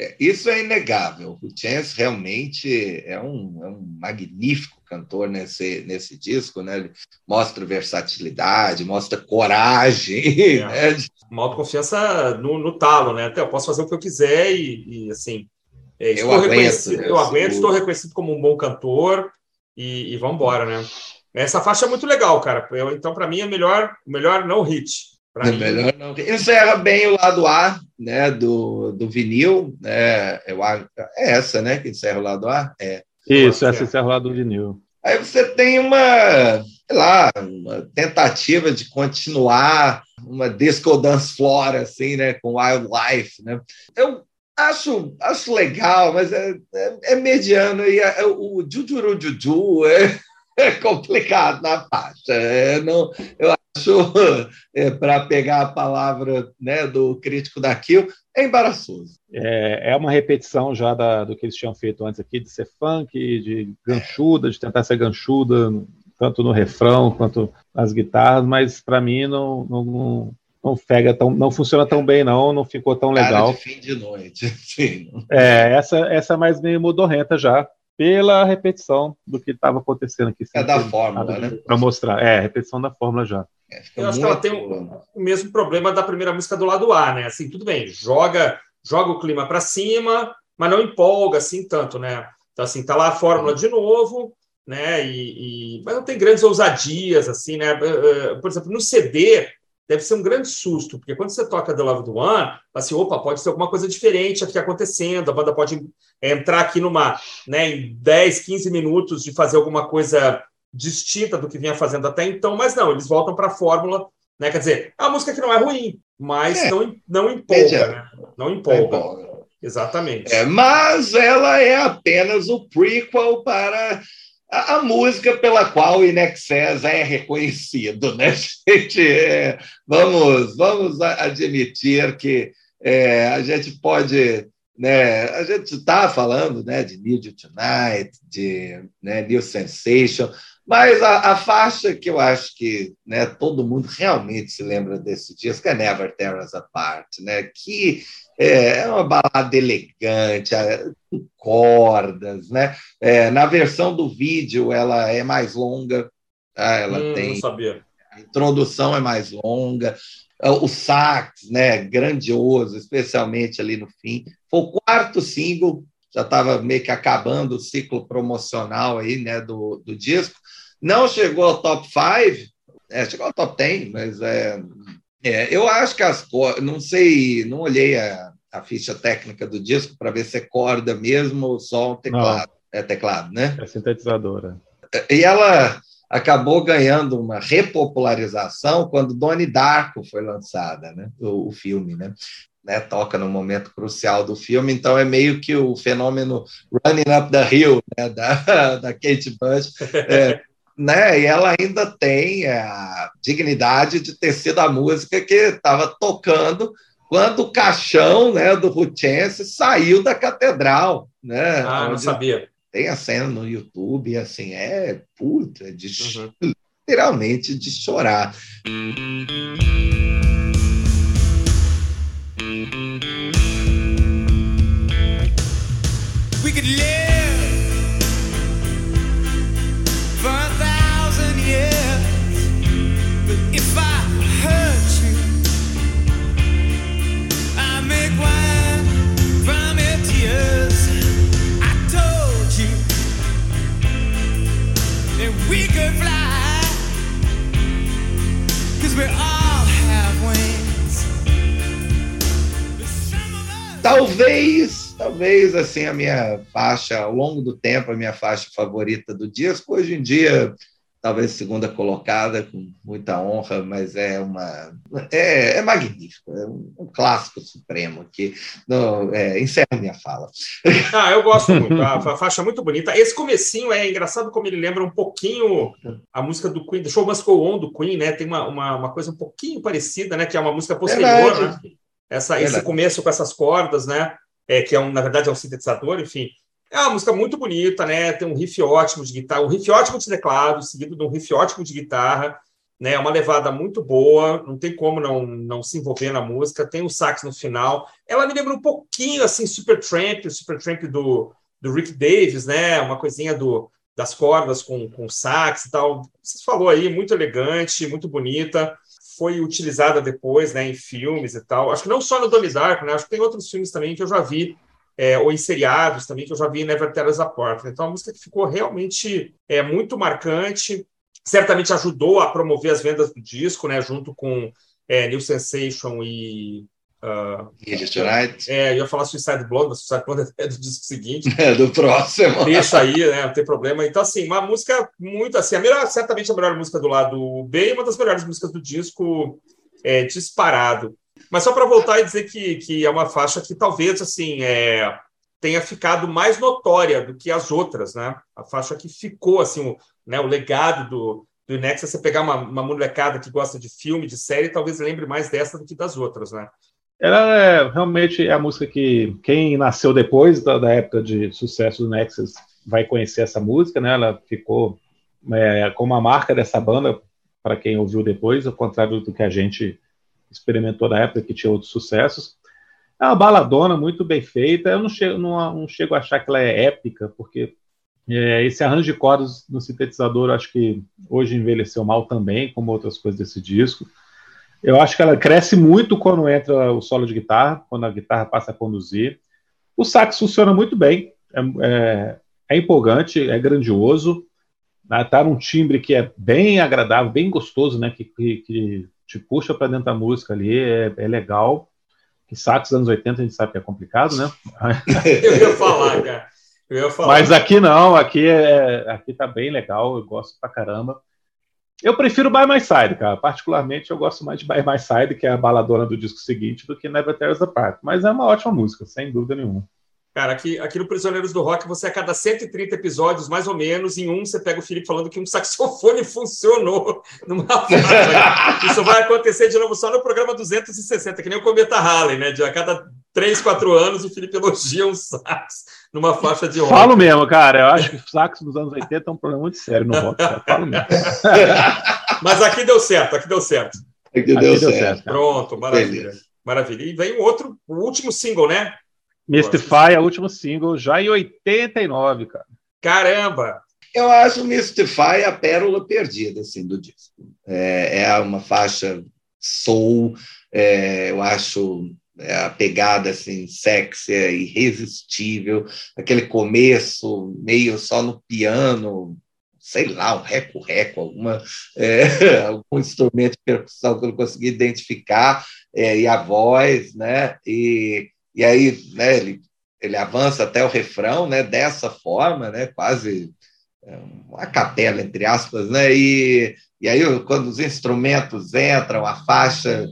É, isso é inegável. O Chance realmente é um, é um magnífico cantor nesse, nesse disco, né? Ele mostra versatilidade, mostra coragem. É. [LAUGHS] Né? Uma autoconfiança no, no talo, né? Até eu posso fazer o que eu quiser e, e assim. É, eu aguento, né? eu aguento, estou reconhecido como um bom cantor e, e vamos embora, né? Essa faixa é muito legal, cara. Eu, então, para mim, é melhor, melhor não hit. É melhor não. Encerra bem o lado A né, do, do vinil. Né, eu, é essa, né? Que encerra o lado A? É. Isso, essa encerra o lado do vinil. Aí você tem uma, sei lá, uma tentativa de continuar uma disco dance floor, assim, né? Com Wildlife, né? Eu acho, acho legal, mas é, é, é mediano. E é, o Jujuru Juju é, [LAUGHS] é complicado na faixa. É, não, eu acho, [LAUGHS] é, para pegar a palavra né, do crítico da Kill, é embaraçoso. É, é uma repetição já da, do que eles tinham feito antes aqui, de ser funk, de ganchuda, de tentar ser ganchuda, tanto no refrão quanto nas guitarras, mas para mim não, não, não, não, pega tão, não funciona tão bem, não, não ficou tão Cara legal. de fim de noite. [LAUGHS] Sim. É, essa, essa é mais meio modorrenta já, pela repetição do que estava acontecendo aqui. É da fórmula, né? Para mostrar. É, repetição da fórmula já. É, eu acho que ela tem o, o, mesmo problema da primeira música do lado A, né? Assim, tudo bem, joga, joga o clima para cima, mas não empolga assim tanto, né? Então, assim, tá lá a fórmula de novo, né? E, e... mas não tem grandes ousadias, assim, né? Eh, eh, por exemplo, no CD, deve ser um grande susto, porque quando você toca The Love do One, assim, opa, pode ser alguma coisa diferente aqui acontecendo, a banda pode entrar aqui numa, né, em 10, 15 minutos de fazer alguma coisa distinta do que vinha fazendo até então, mas não, eles voltam para a fórmula, né, quer dizer, é uma música que não é ruim, mas é. não, não empolga, né? não empolga. empolga. Exatamente. É, mas ela é apenas o prequel para a, a, música pela o Inexcess é reconhecido, né, [LAUGHS] gente? É, vamos, vamos admitir que é, a gente pode. Né, a gente está falando né, de You Tonight, de né, New Sensation, mas a, a, faixa que eu acho que né, todo mundo realmente se lembra desse disco é Never Tear Us Apart, né, que É, é uma balada elegante, com cordas, né? É, na versão do vídeo, ela é mais longa, tá? ela hum, tem. A introdução é mais longa, o sax, né? Grandioso, especialmente ali no fim. Foi o quarto single, já estava meio que acabando o ciclo promocional aí, né? Do, do disco. Não chegou ao top 5, é, chegou ao top 10, mas é, é, eu acho que as não sei, não olhei a, a ficha técnica do disco para ver se é corda mesmo ou só um teclado. Não. É teclado, né? É sintetizadora. E ela acabou ganhando uma repopularização quando Donnie Darko foi lançada, né? O, o filme, né? Né? Toca no momento crucial do filme, então é meio que o fenômeno Running Up the Hill, né? Da, [LAUGHS] da Kate Bush. É, né? E ela ainda tem a dignidade de ter sido a música que estava tocando quando o caixão né, do Ruchense saiu da catedral. Né, ah, não sabia. Tem a cena no YouTube, assim, é puta, de, uhum. literalmente de chorar. Talvez, talvez assim a minha faixa ao longo do tempo a minha faixa favorita do disco. Hoje em dia, talvez segunda colocada com muita honra, mas é uma é, é magnífico, é um, um, clássico supremo que não, é, encerra minha fala. [LAUGHS] Ah, eu gosto muito, a, a faixa é muito bonita. Esse comecinho é engraçado como ele lembra um pouquinho a música do Queen, do Show Must Go On do Queen, né? Tem uma, uma, uma coisa um pouquinho parecida, né? Que é uma música posterior, né? Essa, esse começo com essas cordas, né? É, que é um, na verdade é um sintetizador, enfim. É uma música muito bonita, né? Tem um riff ótimo de guitarra, um riff ótimo de teclado, seguido de um riff ótimo de guitarra, né? É uma levada muito boa, não tem como não, não se envolver na música. Tem o sax no final. Ela me lembra um pouquinho assim Super Tramp, o Super Tramp do, do Rick Davis, né? Uma coisinha do das cordas com, com sax e tal. Você falou aí, muito elegante, muito bonita foi utilizada depois né, em filmes e tal. Acho que não só no Donnie Darko, né? Acho que tem outros filmes também que eu já vi, é, ou em seriados também, que eu já vi em Never Tell Us Apart. Então, é uma música que ficou realmente é, muito marcante, certamente ajudou a promover as vendas do disco, né? Junto com é, New Sensation e Uh. É, eu ia falar Suicide Blonde, mas Suicide Blonde [LAUGHS] é do disco seguinte. É, do próximo. Deixa aí, né? Não tem problema. Então, assim, uma música muito assim, a melhor, certamente a melhor música do lado B e uma das melhores músicas do disco é, disparado. Mas só para voltar e dizer que, que é uma faixa que talvez assim é, tenha ficado mais notória do que as outras, né? A faixa que ficou assim, o, né, o legado do, do Nexus, você pegar uma, uma molecada que gosta de filme, de série, talvez lembre mais dessa do que das outras, né? Ela é realmente é a música que quem nasceu depois da, da época de sucesso do Nexus vai conhecer essa música, né? Ela ficou é, como a marca dessa banda para quem ouviu depois, ao contrário do que a gente experimentou na época que tinha outros sucessos. É uma baladona muito bem feita. Eu não chego, não, não chego a achar que ela é épica, porque é, esse arranjo de cordas no sintetizador acho que hoje envelheceu mal também, como outras coisas desse disco. Eu acho que ela cresce muito quando entra o solo de guitarra, quando a guitarra passa a conduzir. O sax funciona muito bem, é, é, é empolgante, é grandioso. Está num timbre que é bem agradável, bem gostoso, né? Que, que, que te puxa para dentro da música ali, é, é legal. Que sax dos anos 80 a gente sabe que é complicado, né? [LAUGHS] Eu ia falar, cara. Eu ia falar. Mas aqui não, aqui, é, aqui tá bem legal, eu gosto pra caramba. Eu prefiro By My Side, cara. Particularmente, eu gosto mais de By My Side, que é a baladona do disco seguinte, do que Never Tears Apart. Mas é uma ótima música, sem dúvida nenhuma. Cara, aqui, aqui no Prisioneiros do Rock, você a cada 130 episódios, mais ou menos, em um você pega o Felipe falando que um [LAUGHS] saxofone funcionou numa [LAUGHS] Isso vai acontecer de novo só no programa 260, que nem o Cometa Halley, né? De a cada 3, 4 anos o Felipe elogia um sax numa faixa de rock. Falo mesmo, cara. Eu acho que o sax dos anos 80 é um problema muito sério no rock. Cara. Falo mesmo. [LAUGHS] Mas aqui deu certo, aqui deu certo. Aqui deu, aqui deu certo. certo Pronto, maravilha. Beleza. Maravilha. E vem o outro, o último single, né? Mystify é o último single, já em 89, cara. Caramba! Eu acho Mystify a pérola perdida assim, do disco. É, é uma faixa soul, é, eu acho a pegada assim, sexy, é irresistível, aquele começo meio só no piano, sei lá, um reco-reco, alguma, é, [LAUGHS] algum instrumento de percussão que eu não consegui identificar, é, e a voz, né? E, e aí né, ele, ele avança até o refrão né, dessa forma, né, quase é, uma capela, entre aspas, né? E, e aí, quando os instrumentos entram, a faixa,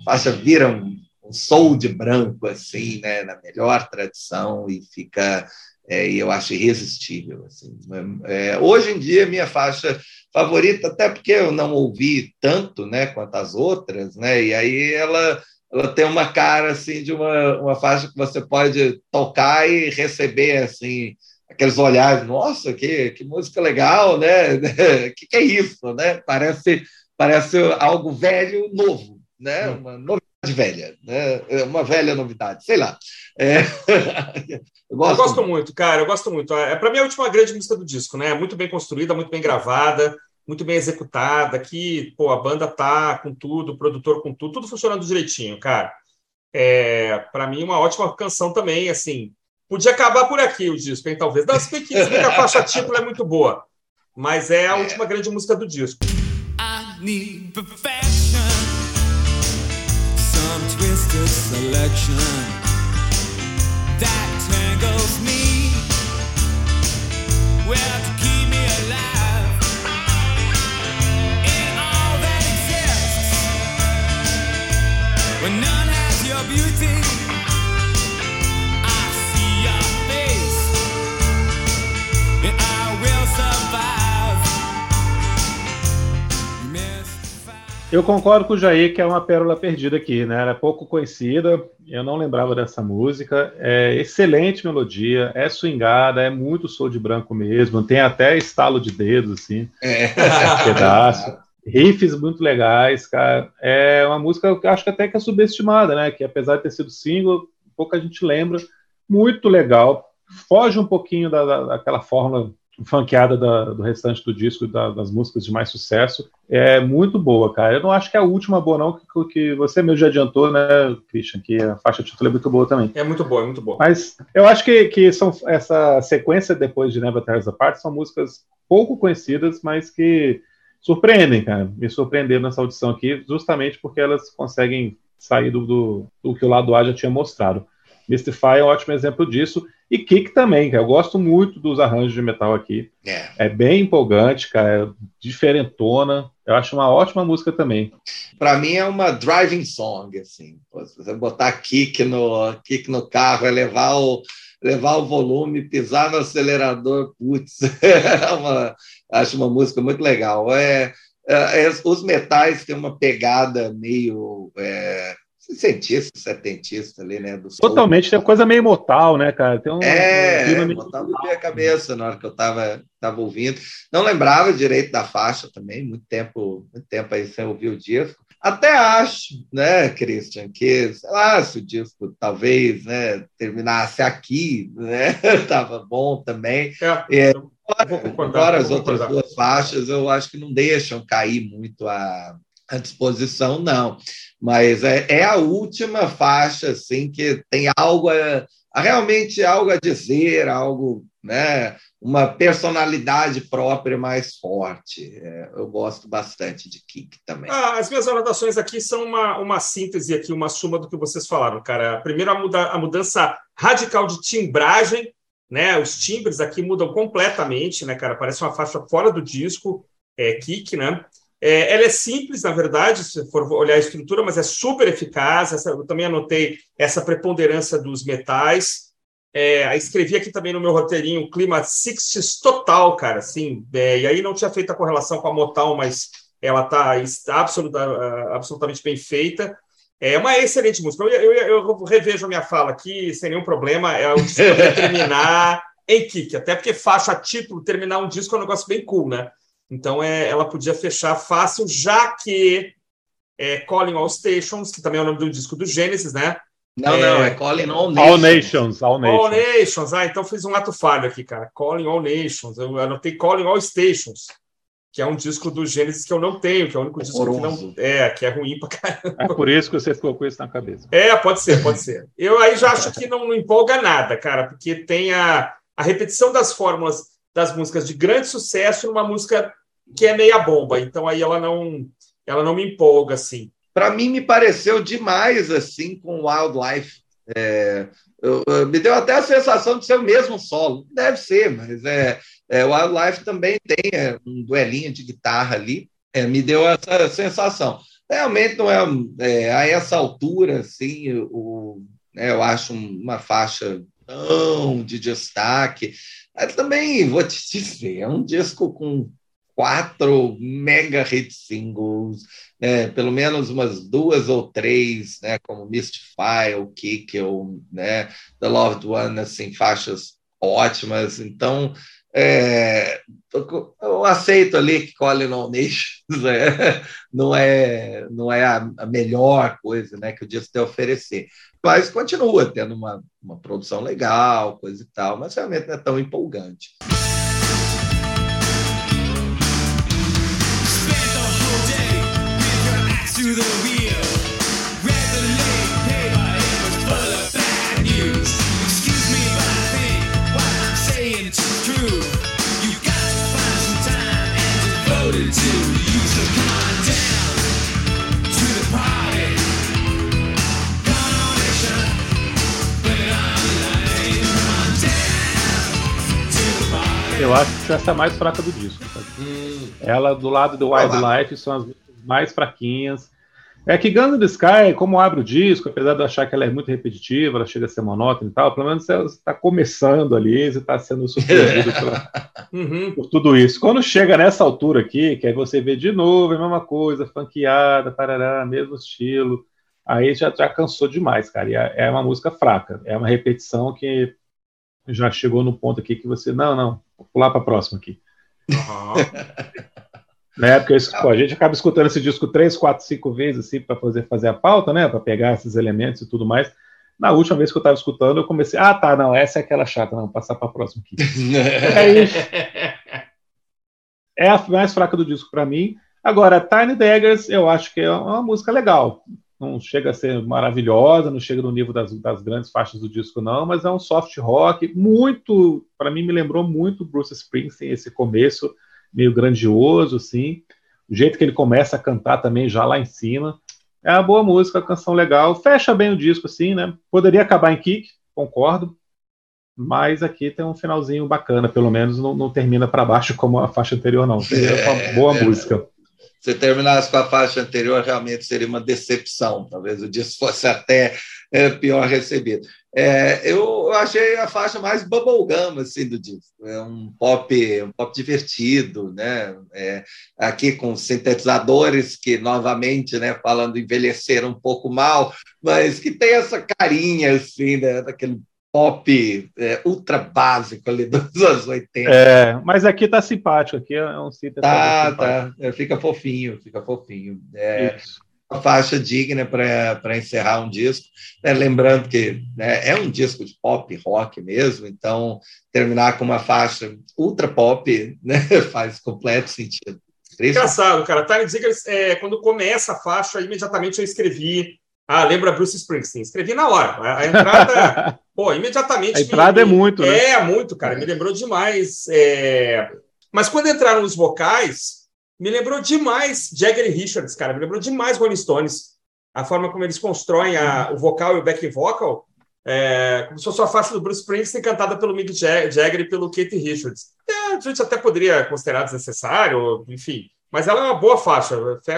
a faixa vira um, um soul de branco, assim, né? Na melhor tradição, e fica é, eu acho irresistível. Assim. É, hoje em dia, minha faixa favorita, até porque eu não ouvi tanto né, quanto as outras, né, e aí ela, ela tem uma cara assim, de uma, uma faixa que você pode tocar e receber assim, aqueles olhares, nossa, que, que música legal, né? O [LAUGHS] que, que é isso? Né? Parece, parece algo velho novo, né? Uma novidade velha, né? É uma velha novidade, sei lá. É... [LAUGHS] eu, gosto... eu, gosto... muito, cara, eu gosto muito. É para mim a última grande música do disco, né? Muito bem construída, muito bem gravada, muito bem executada. Que pô, a banda tá com tudo, o produtor com tudo, tudo funcionando direitinho, cara. É, para mim uma ótima canção também, assim. Podia acabar por aqui o disco, hein? Talvez. Não, se bem que, a faixa título é muito boa, mas é a é. última grande música do disco. I need perfection, selection. that tangles me. Well, to keep me alive in all that exists. None has your beauty, Eu concordo com o Jair que é uma pérola perdida aqui, né? Ela é pouco conhecida, eu não lembrava dessa música. É excelente melodia, é swingada, é muito soul de branco mesmo, tem até estalo de dedos, assim, é. pedaço. Riffs muito legais, cara. É uma música que eu acho que até que é subestimada, né? Que apesar de ter sido single, pouca gente lembra. Muito legal. Foge um pouquinho da, da, daquela fórmula funkeada da, do restante do disco, da, das músicas de mais sucesso, é muito boa, cara. Eu não acho que é a última boa, não, que, que você mesmo já adiantou, né, Christian, que a faixa título é muito boa também. É muito boa, é muito boa. Mas eu acho que, que são, essa sequência depois de Never Tears Apart são músicas pouco conhecidas, mas que surpreendem, cara. Me surpreenderam nessa audição aqui, justamente porque elas conseguem sair do, do, do que o lado A já tinha mostrado. Mystify é um ótimo exemplo disso. E Kick também, cara. Eu gosto muito dos arranjos de metal aqui. É, é bem empolgante, cara. É diferentona. Eu acho uma ótima música também. Para mim é uma driving song, assim. Se você botar kick no, kick no carro, é levar o, levar o volume, pisar no acelerador, putz, [LAUGHS] é uma, acho uma música muito legal. É, é, é os metais têm uma pegada meio cientista, setentista ali, né? Do Totalmente, tem uma coisa meio motal, né, cara? Tem um, é, um motal na minha cabeça na hora que eu estava tava ouvindo. Não lembrava direito da faixa também, muito tempo, muito tempo aí sem ouvir o disco. Até acho, né, Christian, que, sei lá, se o disco talvez né, terminasse aqui, né, [LAUGHS] tava bom também. É, é, agora, as outras duas faixas eu acho que não deixam cair muito a, a disposição, não mas é, é a última faixa assim que tem algo a, a, realmente algo a dizer, algo, né, uma personalidade própria mais forte. É, eu gosto bastante de Kick também. Ah, as minhas anotações aqui são uma, uma síntese aqui, uma suma do que vocês falaram, cara. Primeiro a, muda, a mudança radical de timbragem, né? Os timbres aqui mudam completamente, né, cara? Parece uma faixa fora do disco, é, Kick, né? É, ela é simples, na verdade, se for olhar a estrutura, mas é super eficaz. Essa, eu também anotei essa preponderância dos metais. É, escrevi aqui também no meu roteirinho o clima 60 total, cara. Assim, é, e aí não tinha feito a correlação com a Motal, mas ela está absoluta, absolutamente bem feita. É uma excelente música. Eu, eu, eu, revejo a minha fala aqui sem nenhum problema. É o disco terminar [LAUGHS] em kick, até porque faixa título, terminar um disco é um negócio bem cool, né? Então, é, ela podia fechar fácil, já que é Calling All Stations, que também é o nome do disco do Gênesis, né? Não, é... não, é Calling All Nations. All Nations. All Nations. All Nations. Ah, então fiz um ato falho aqui, cara. Calling All Nations. Eu anotei Calling All Stations, que é um disco do Gênesis que eu não tenho, que é o único disco que não. É, que é ruim pra caramba. É por isso que você ficou com isso na cabeça. É, pode ser, pode ser. Eu aí já acho que não, não empolga nada, cara, porque tem a, a repetição das fórmulas das músicas de grande sucesso numa música que é meia bomba. Então aí ela não, ela não me empolga assim para mim me pareceu demais assim com Wildlife. É, eu, eu, me deu até a sensação de ser o mesmo solo. Deve ser, mas é, é Wildlife também tem é, um duelinho de guitarra ali. É, me deu essa sensação. Realmente não é, é a essa altura, assim, o, né, eu acho uma faixa tão de destaque. Também vou te dizer, é um disco com quatro mega hit singles, né, pelo menos umas duas ou três, né, como Mystify, o Kick, ou né, The Loved One, assim, faixas ótimas. Então, é, eu aceito ali que Colin on Nations é, não é, não é a, melhor coisa né, que o disco tem a oferecer, mas continua tendo uma, uma produção legal, coisa e tal, mas realmente não é tão empolgante. Read Eu acho que essa é a mais fraca do disco. Hum. Ela do lado do Wildlife são as mais fraquinhas. É que Guns the Sky, como abre o disco, apesar de eu achar que ela é muito repetitiva, ela chega a ser monótona e tal, pelo menos você está começando ali, você está sendo surpreendido [LAUGHS] uhum. por tudo isso. Quando chega nessa altura aqui, que aí você vê de novo a mesma coisa, funkeada, parará, mesmo estilo, aí já, já cansou demais, cara. E é, é uma música fraca, é uma repetição que já chegou no ponto aqui que você, não, não, vou pular para a próxima aqui. Uhum. Né? Porque pô, a gente acaba escutando esse disco três, quatro, cinco vezes assim, para fazer, fazer a pauta, né? Para pegar esses elementos e tudo mais. Na última vez que eu estava escutando, eu comecei, ah, tá, não, essa é aquela chata, não, vou passar para a próxima aqui. [LAUGHS] é a mais fraca do disco para mim. Agora, Tiny Daggers, eu acho que é uma música legal. Não chega a ser maravilhosa, não chega no nível das, das grandes faixas do disco, não, mas é um soft rock muito, para mim, me lembrou muito Bruce Springsteen, esse começo meio grandioso, assim. O jeito que ele começa a cantar também já lá em cima. É uma boa música, canção legal. Fecha bem o disco, assim, né? Poderia acabar em kick, concordo. Mas aqui tem um finalzinho bacana, pelo menos não, não termina para baixo como a faixa anterior, não. É uma boa é, música. Se terminasse com a faixa anterior, realmente seria uma decepção. Talvez o disco fosse até é, pior recebido. É, eu achei a faixa mais bubblegum assim, do disco. É um pop, um pop divertido, né? É, aqui com sintetizadores que, novamente, né, falando envelheceram um pouco mal, mas que tem essa carinha assim, né, daquele pop é, ultra básico ali dos anos 80. É, mas aqui tá simpático, aqui é um sintetizador. Tá, tá, é, fica fofinho, fica fofinho. É, Isso uma faixa digna para encerrar um disco. Né? Lembrando que né, é um disco de pop rock mesmo, então terminar com uma faixa ultra pop né, [LAUGHS] faz completo sentido. Engraçado, cara. Tiny Diggers, é, quando começa a faixa, imediatamente eu escrevi. Ah, lembra Bruce Springsteen? Escrevi na hora. A, a entrada, [LAUGHS] pô, imediatamente. A entrada me, é muito, né? É, muito, cara. Me lembrou demais. É... Mas quando entraram os vocais, me lembrou demais Jagger e Richards, cara. Me lembrou demais Rolling Stones. A forma como eles constroem a, o vocal e o back vocal, é, como se fosse a faixa do Bruce Springsteen cantada pelo Mick Jagger e pelo Kate Richards. É, a gente até poderia considerar desnecessário, enfim. Mas ela é uma boa faixa,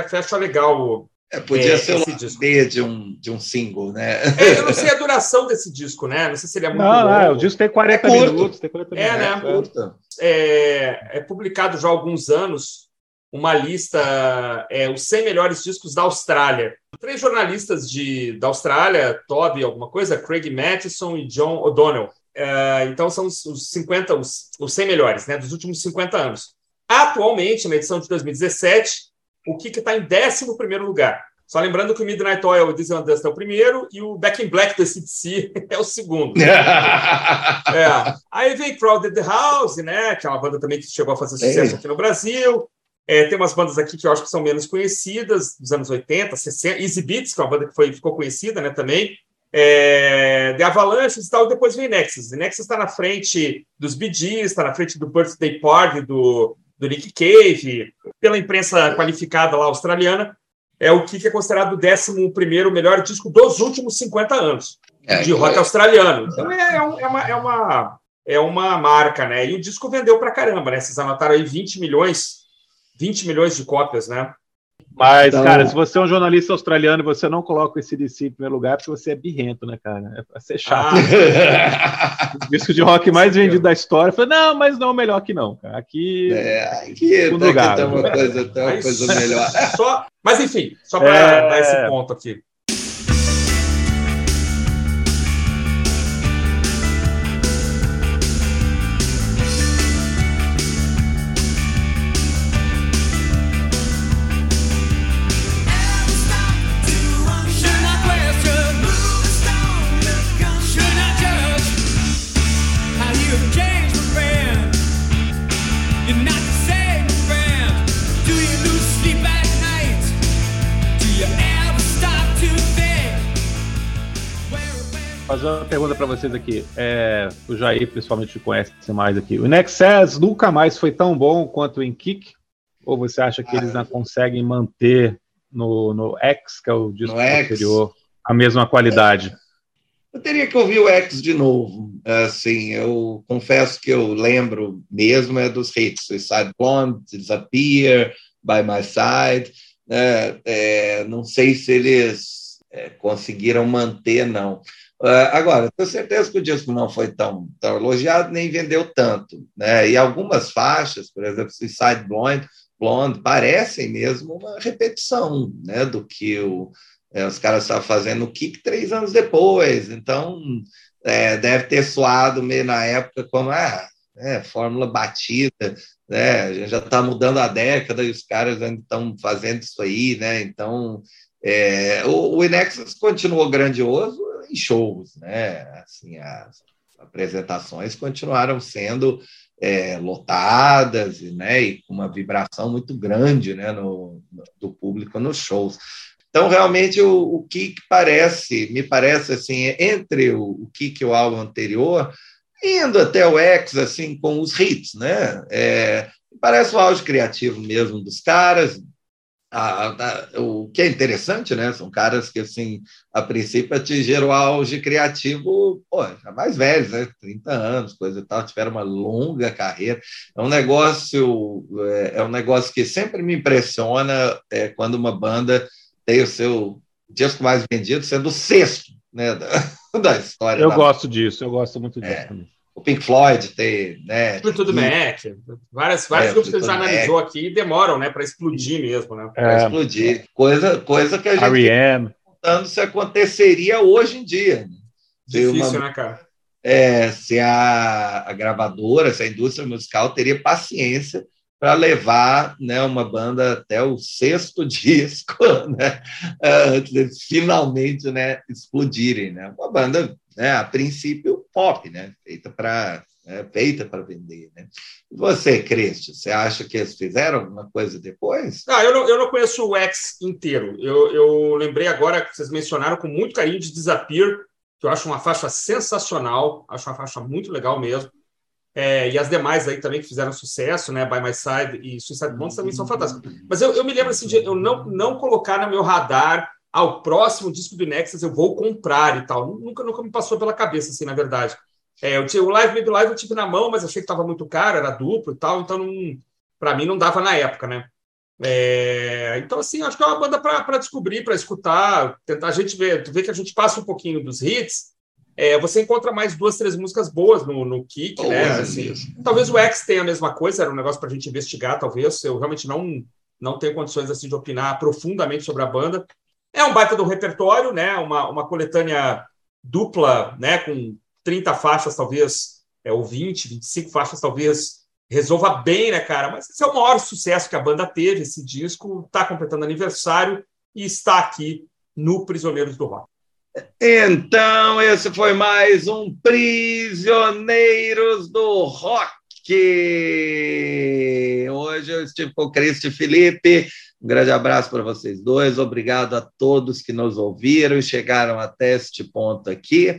fecha legal é, podia é, ser o disco. B de um, de um single, né? É, eu não sei a duração desse disco, né? Não sei se ele é muito não, Não, o disco tem 40 é minutos. Tem 40 é, minutos. né? É, é, publicado já há alguns anos uma lista, é, os 100 melhores discos da Austrália. Três jornalistas de, da Austrália, Toby alguma coisa, Craig Matheson e John O'Donnell. É, então são os, os 50, os, os 100 melhores, né, dos últimos 50 anos. Atualmente, na edição de 2017, o que está em 11 lugar? Só lembrando que o Midnight Oil, o Diesel Dust é o primeiro e o Back in Black do CDC [LAUGHS] é o segundo. [LAUGHS] é. Aí vem Crowded the House, né? Que é uma banda também que chegou a fazer sucesso aqui no Brasil. É, tem umas bandas aqui que eu acho que são menos conhecidas, dos anos 80, 60. Easy Beats, que é uma banda que foi, ficou conhecida né, também. É, The Avalanche e tal, e depois vem Nexus. Nexus está na frente dos Bee Gees, está na frente do Birthday Party do, do Nick Cave, pela imprensa qualificada lá australiana é o que é considerado o 11 melhor disco dos últimos 50 anos é, de rock é. australiano. Então é, é, é, uma, é, uma, é uma marca, né? E o disco vendeu para caramba, né? Vocês anotaram aí 20 milhões, 20 milhões de cópias, né? Mas, então... cara, se você é um jornalista australiano e você não coloca esse DC em primeiro lugar, é porque você é birrento, né, cara? É pra ser chato. Ah. [LAUGHS] o disco de rock mais vendido da história. Falei, não, mas não, melhor que não, cara. Aqui. É, aqui, lugar. tem uma coisa, tem uma coisa melhor. [LAUGHS] Só, mas, enfim, só para é... dar esse ponto aqui. Pergunta para vocês aqui. É, o Jair, principalmente, conhece mais aqui. O Nexus nunca mais foi tão bom quanto em Kick? Ou você acha que eles não conseguem manter no, no X, que é o disco anterior, a mesma qualidade? Eu teria que ouvir o X de novo. Assim, eu confesso que eu lembro mesmo é dos hits. Suicide Blonde, Disappear, By My Side. É, é, não sei se eles é, conseguiram manter, não. Uh, agora, tenho certeza que o disco não foi tão, tão elogiado, nem vendeu tanto. Né? E algumas faixas, por exemplo, Suicide Blonde, Blonde parecem mesmo uma repetição né, do que o, é, os caras estavam fazendo no Kick três anos depois. Então, é, deve ter soado meio na época como ah, é, fórmula batida, né? a gente já está mudando a década e os caras ainda estão fazendo isso aí. Né? Então, é, o, o Inexus continuou grandioso, em shows, né? Assim, as apresentações continuaram sendo é, lotadas né, e com uma vibração muito grande né, no, no, do público nos shows. Então, realmente, o, o Kik parece, me parece assim, entre o, o Kik e o álbum anterior, indo até o X, assim, com os hits, né? É, parece o auge criativo mesmo dos caras, a, a, o que é interessante, né? São caras que, assim, a princípio atingiram o auge criativo, pô, já mais velhos, né? 30 anos, coisa e tal, tiveram uma longa carreira. É um negócio, é, é um negócio que sempre me impressiona é, quando uma banda tem o seu disco mais vendido sendo o sexto, né? [LAUGHS] Da, da história. Eu da gosto disso, eu gosto muito disso é. também o Pink Floyd tem, né? Tudo Mac, várias, vários é, grupos que a gente já analisou Mac. aqui demoram, né, para explodir mesmo, né? Para é, explodir. Coisa, coisa que a gente R.E.M. perguntando se aconteceria hoje em dia. Né? Difícil, uma, né, cara? É, se a, a gravadora, se a indústria musical teria paciência para levar né, uma banda até o sexto [LAUGHS] disco, né, antes de finalmente né, explodirem. Né? Uma banda, né, a princípio, pop, né, feita para né, feita para vender. Né? E você, Cristian, você acha que eles fizeram alguma coisa depois? Não, eu não, eu não conheço o X inteiro. Eu, eu lembrei agora que vocês mencionaram com muito carinho de Disappear, que eu acho uma faixa sensacional, acho uma faixa muito legal mesmo. É, e as demais aí também que fizeram sucesso, né? By My Side e Suicide Bonds também são fantásticas. Mas eu, eu me lembro assim de eu não, não colocar no meu radar ao ah, próximo disco do Nexus eu vou comprar e tal. Nunca, nunca me passou pela cabeça, assim, na verdade. É, eu tinha, o Live Made Live eu tive na mão, mas achei que estava muito caro, era duplo e tal, então para mim não dava na época, né? É, então, assim, acho que é uma banda para descobrir, para escutar, tentar a gente ver, ver que a gente passa um pouquinho dos hits, é, você encontra mais duas, três músicas boas no, no Kick, oh, né? Assim, talvez o X tenha a mesma coisa, era um negócio para a gente investigar, talvez. Eu realmente não, não tenho condições assim de opinar profundamente sobre a banda. É um baita do repertório, né? Uma, uma coletânea dupla, né? Com 30 faixas, talvez, é, ou 20, 25 faixas, talvez resolva bem, né, cara? Mas esse é o maior sucesso que a banda teve, esse disco, está completando aniversário e está aqui no Prisioneiros do Rock. Então, esse foi mais um Prisioneiros do Rock. Hoje eu estive com o Cristi Felipe. Um grande abraço para vocês dois. Obrigado a todos que nos ouviram e chegaram até este ponto aqui.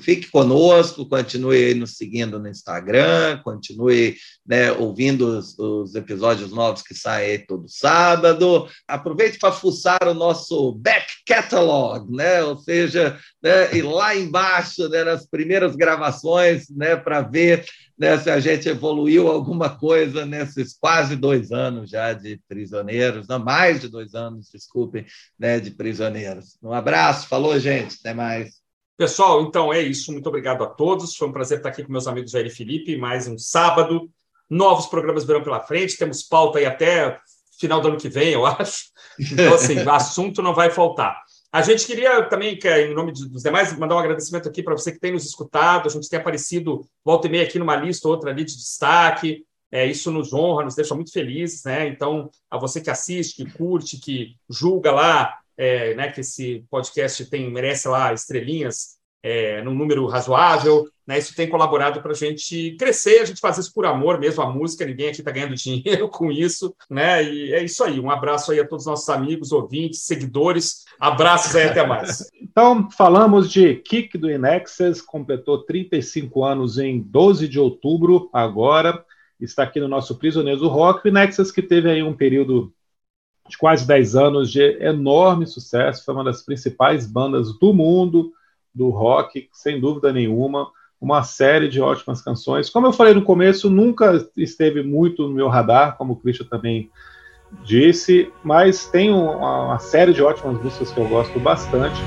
Fique conosco, continue nos seguindo no Instagram, continue né, ouvindo os, os, episódios novos que saem todo sábado. Aproveite para fuçar o nosso back catalog, né? ou seja, né, ir lá embaixo né, nas primeiras gravações né, para ver né, se a gente evoluiu alguma coisa nesses quase dois anos já de prisioneiros, não, mais de dois anos, desculpem, né, de prisioneiros. Um abraço, falou, gente, até mais. Pessoal, então é isso. Muito obrigado a todos. Foi um prazer estar aqui com meus amigos Jair e Felipe. Mais um sábado. Novos programas virão pela frente. Temos pauta aí até final do ano que vem, eu acho. Então, assim, [LAUGHS] assunto não vai faltar. A gente queria também, em nome dos demais, mandar um agradecimento aqui para você que tem nos escutado. A gente tem aparecido volta e meia aqui numa lista, outra ali de destaque. É, isso nos honra, nos deixa muito felizes, né? Então, a você que assiste, que curte, que julga lá é, né, que esse podcast tem merece lá estrelinhas é, num número razoável, né, isso tem colaborado para a gente crescer, a gente faz isso por amor mesmo à música, ninguém aqui está ganhando [LAUGHS] dinheiro com isso, né, e é isso aí, um abraço aí a todos os nossos amigos, ouvintes, seguidores, abraços aí, até mais. [LAUGHS] Então, falamos de Kick do Inexes, completou 35 anos em 12 de outubro, agora, está aqui no nosso Prisioneiros do Rock, o Inexes que teve aí um período de quase 10 anos de enorme sucesso, foi uma das principais bandas do mundo do rock, sem dúvida nenhuma, uma série de ótimas canções. Como eu falei no começo, nunca esteve muito no meu radar, como o Christian também disse, mas tem uma, uma série de ótimas músicas que eu gosto bastante.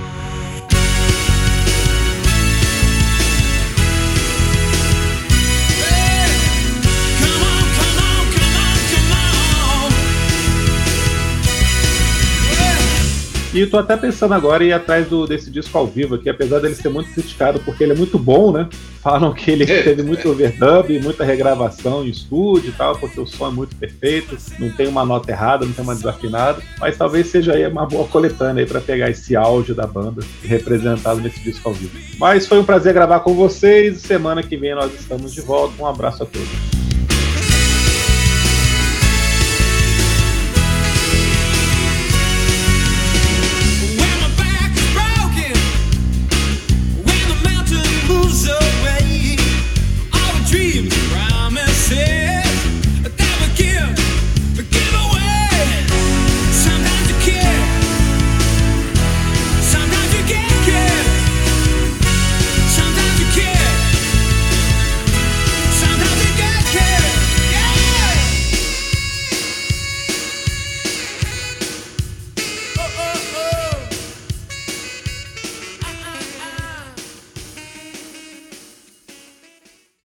E tô até pensando agora em ir atrás do, desse disco ao vivo aqui, apesar dele ser muito criticado, porque ele é muito bom, né? Falam que ele teve muito overdub, muita regravação em estúdio e tal, porque o som é muito perfeito, não tem uma nota errada, não tem uma desafinada, mas talvez seja aí uma boa coletânea aí para pegar esse áudio da banda representado nesse disco ao vivo. Mas foi um prazer gravar com vocês, semana que vem nós estamos de volta, um abraço a todos.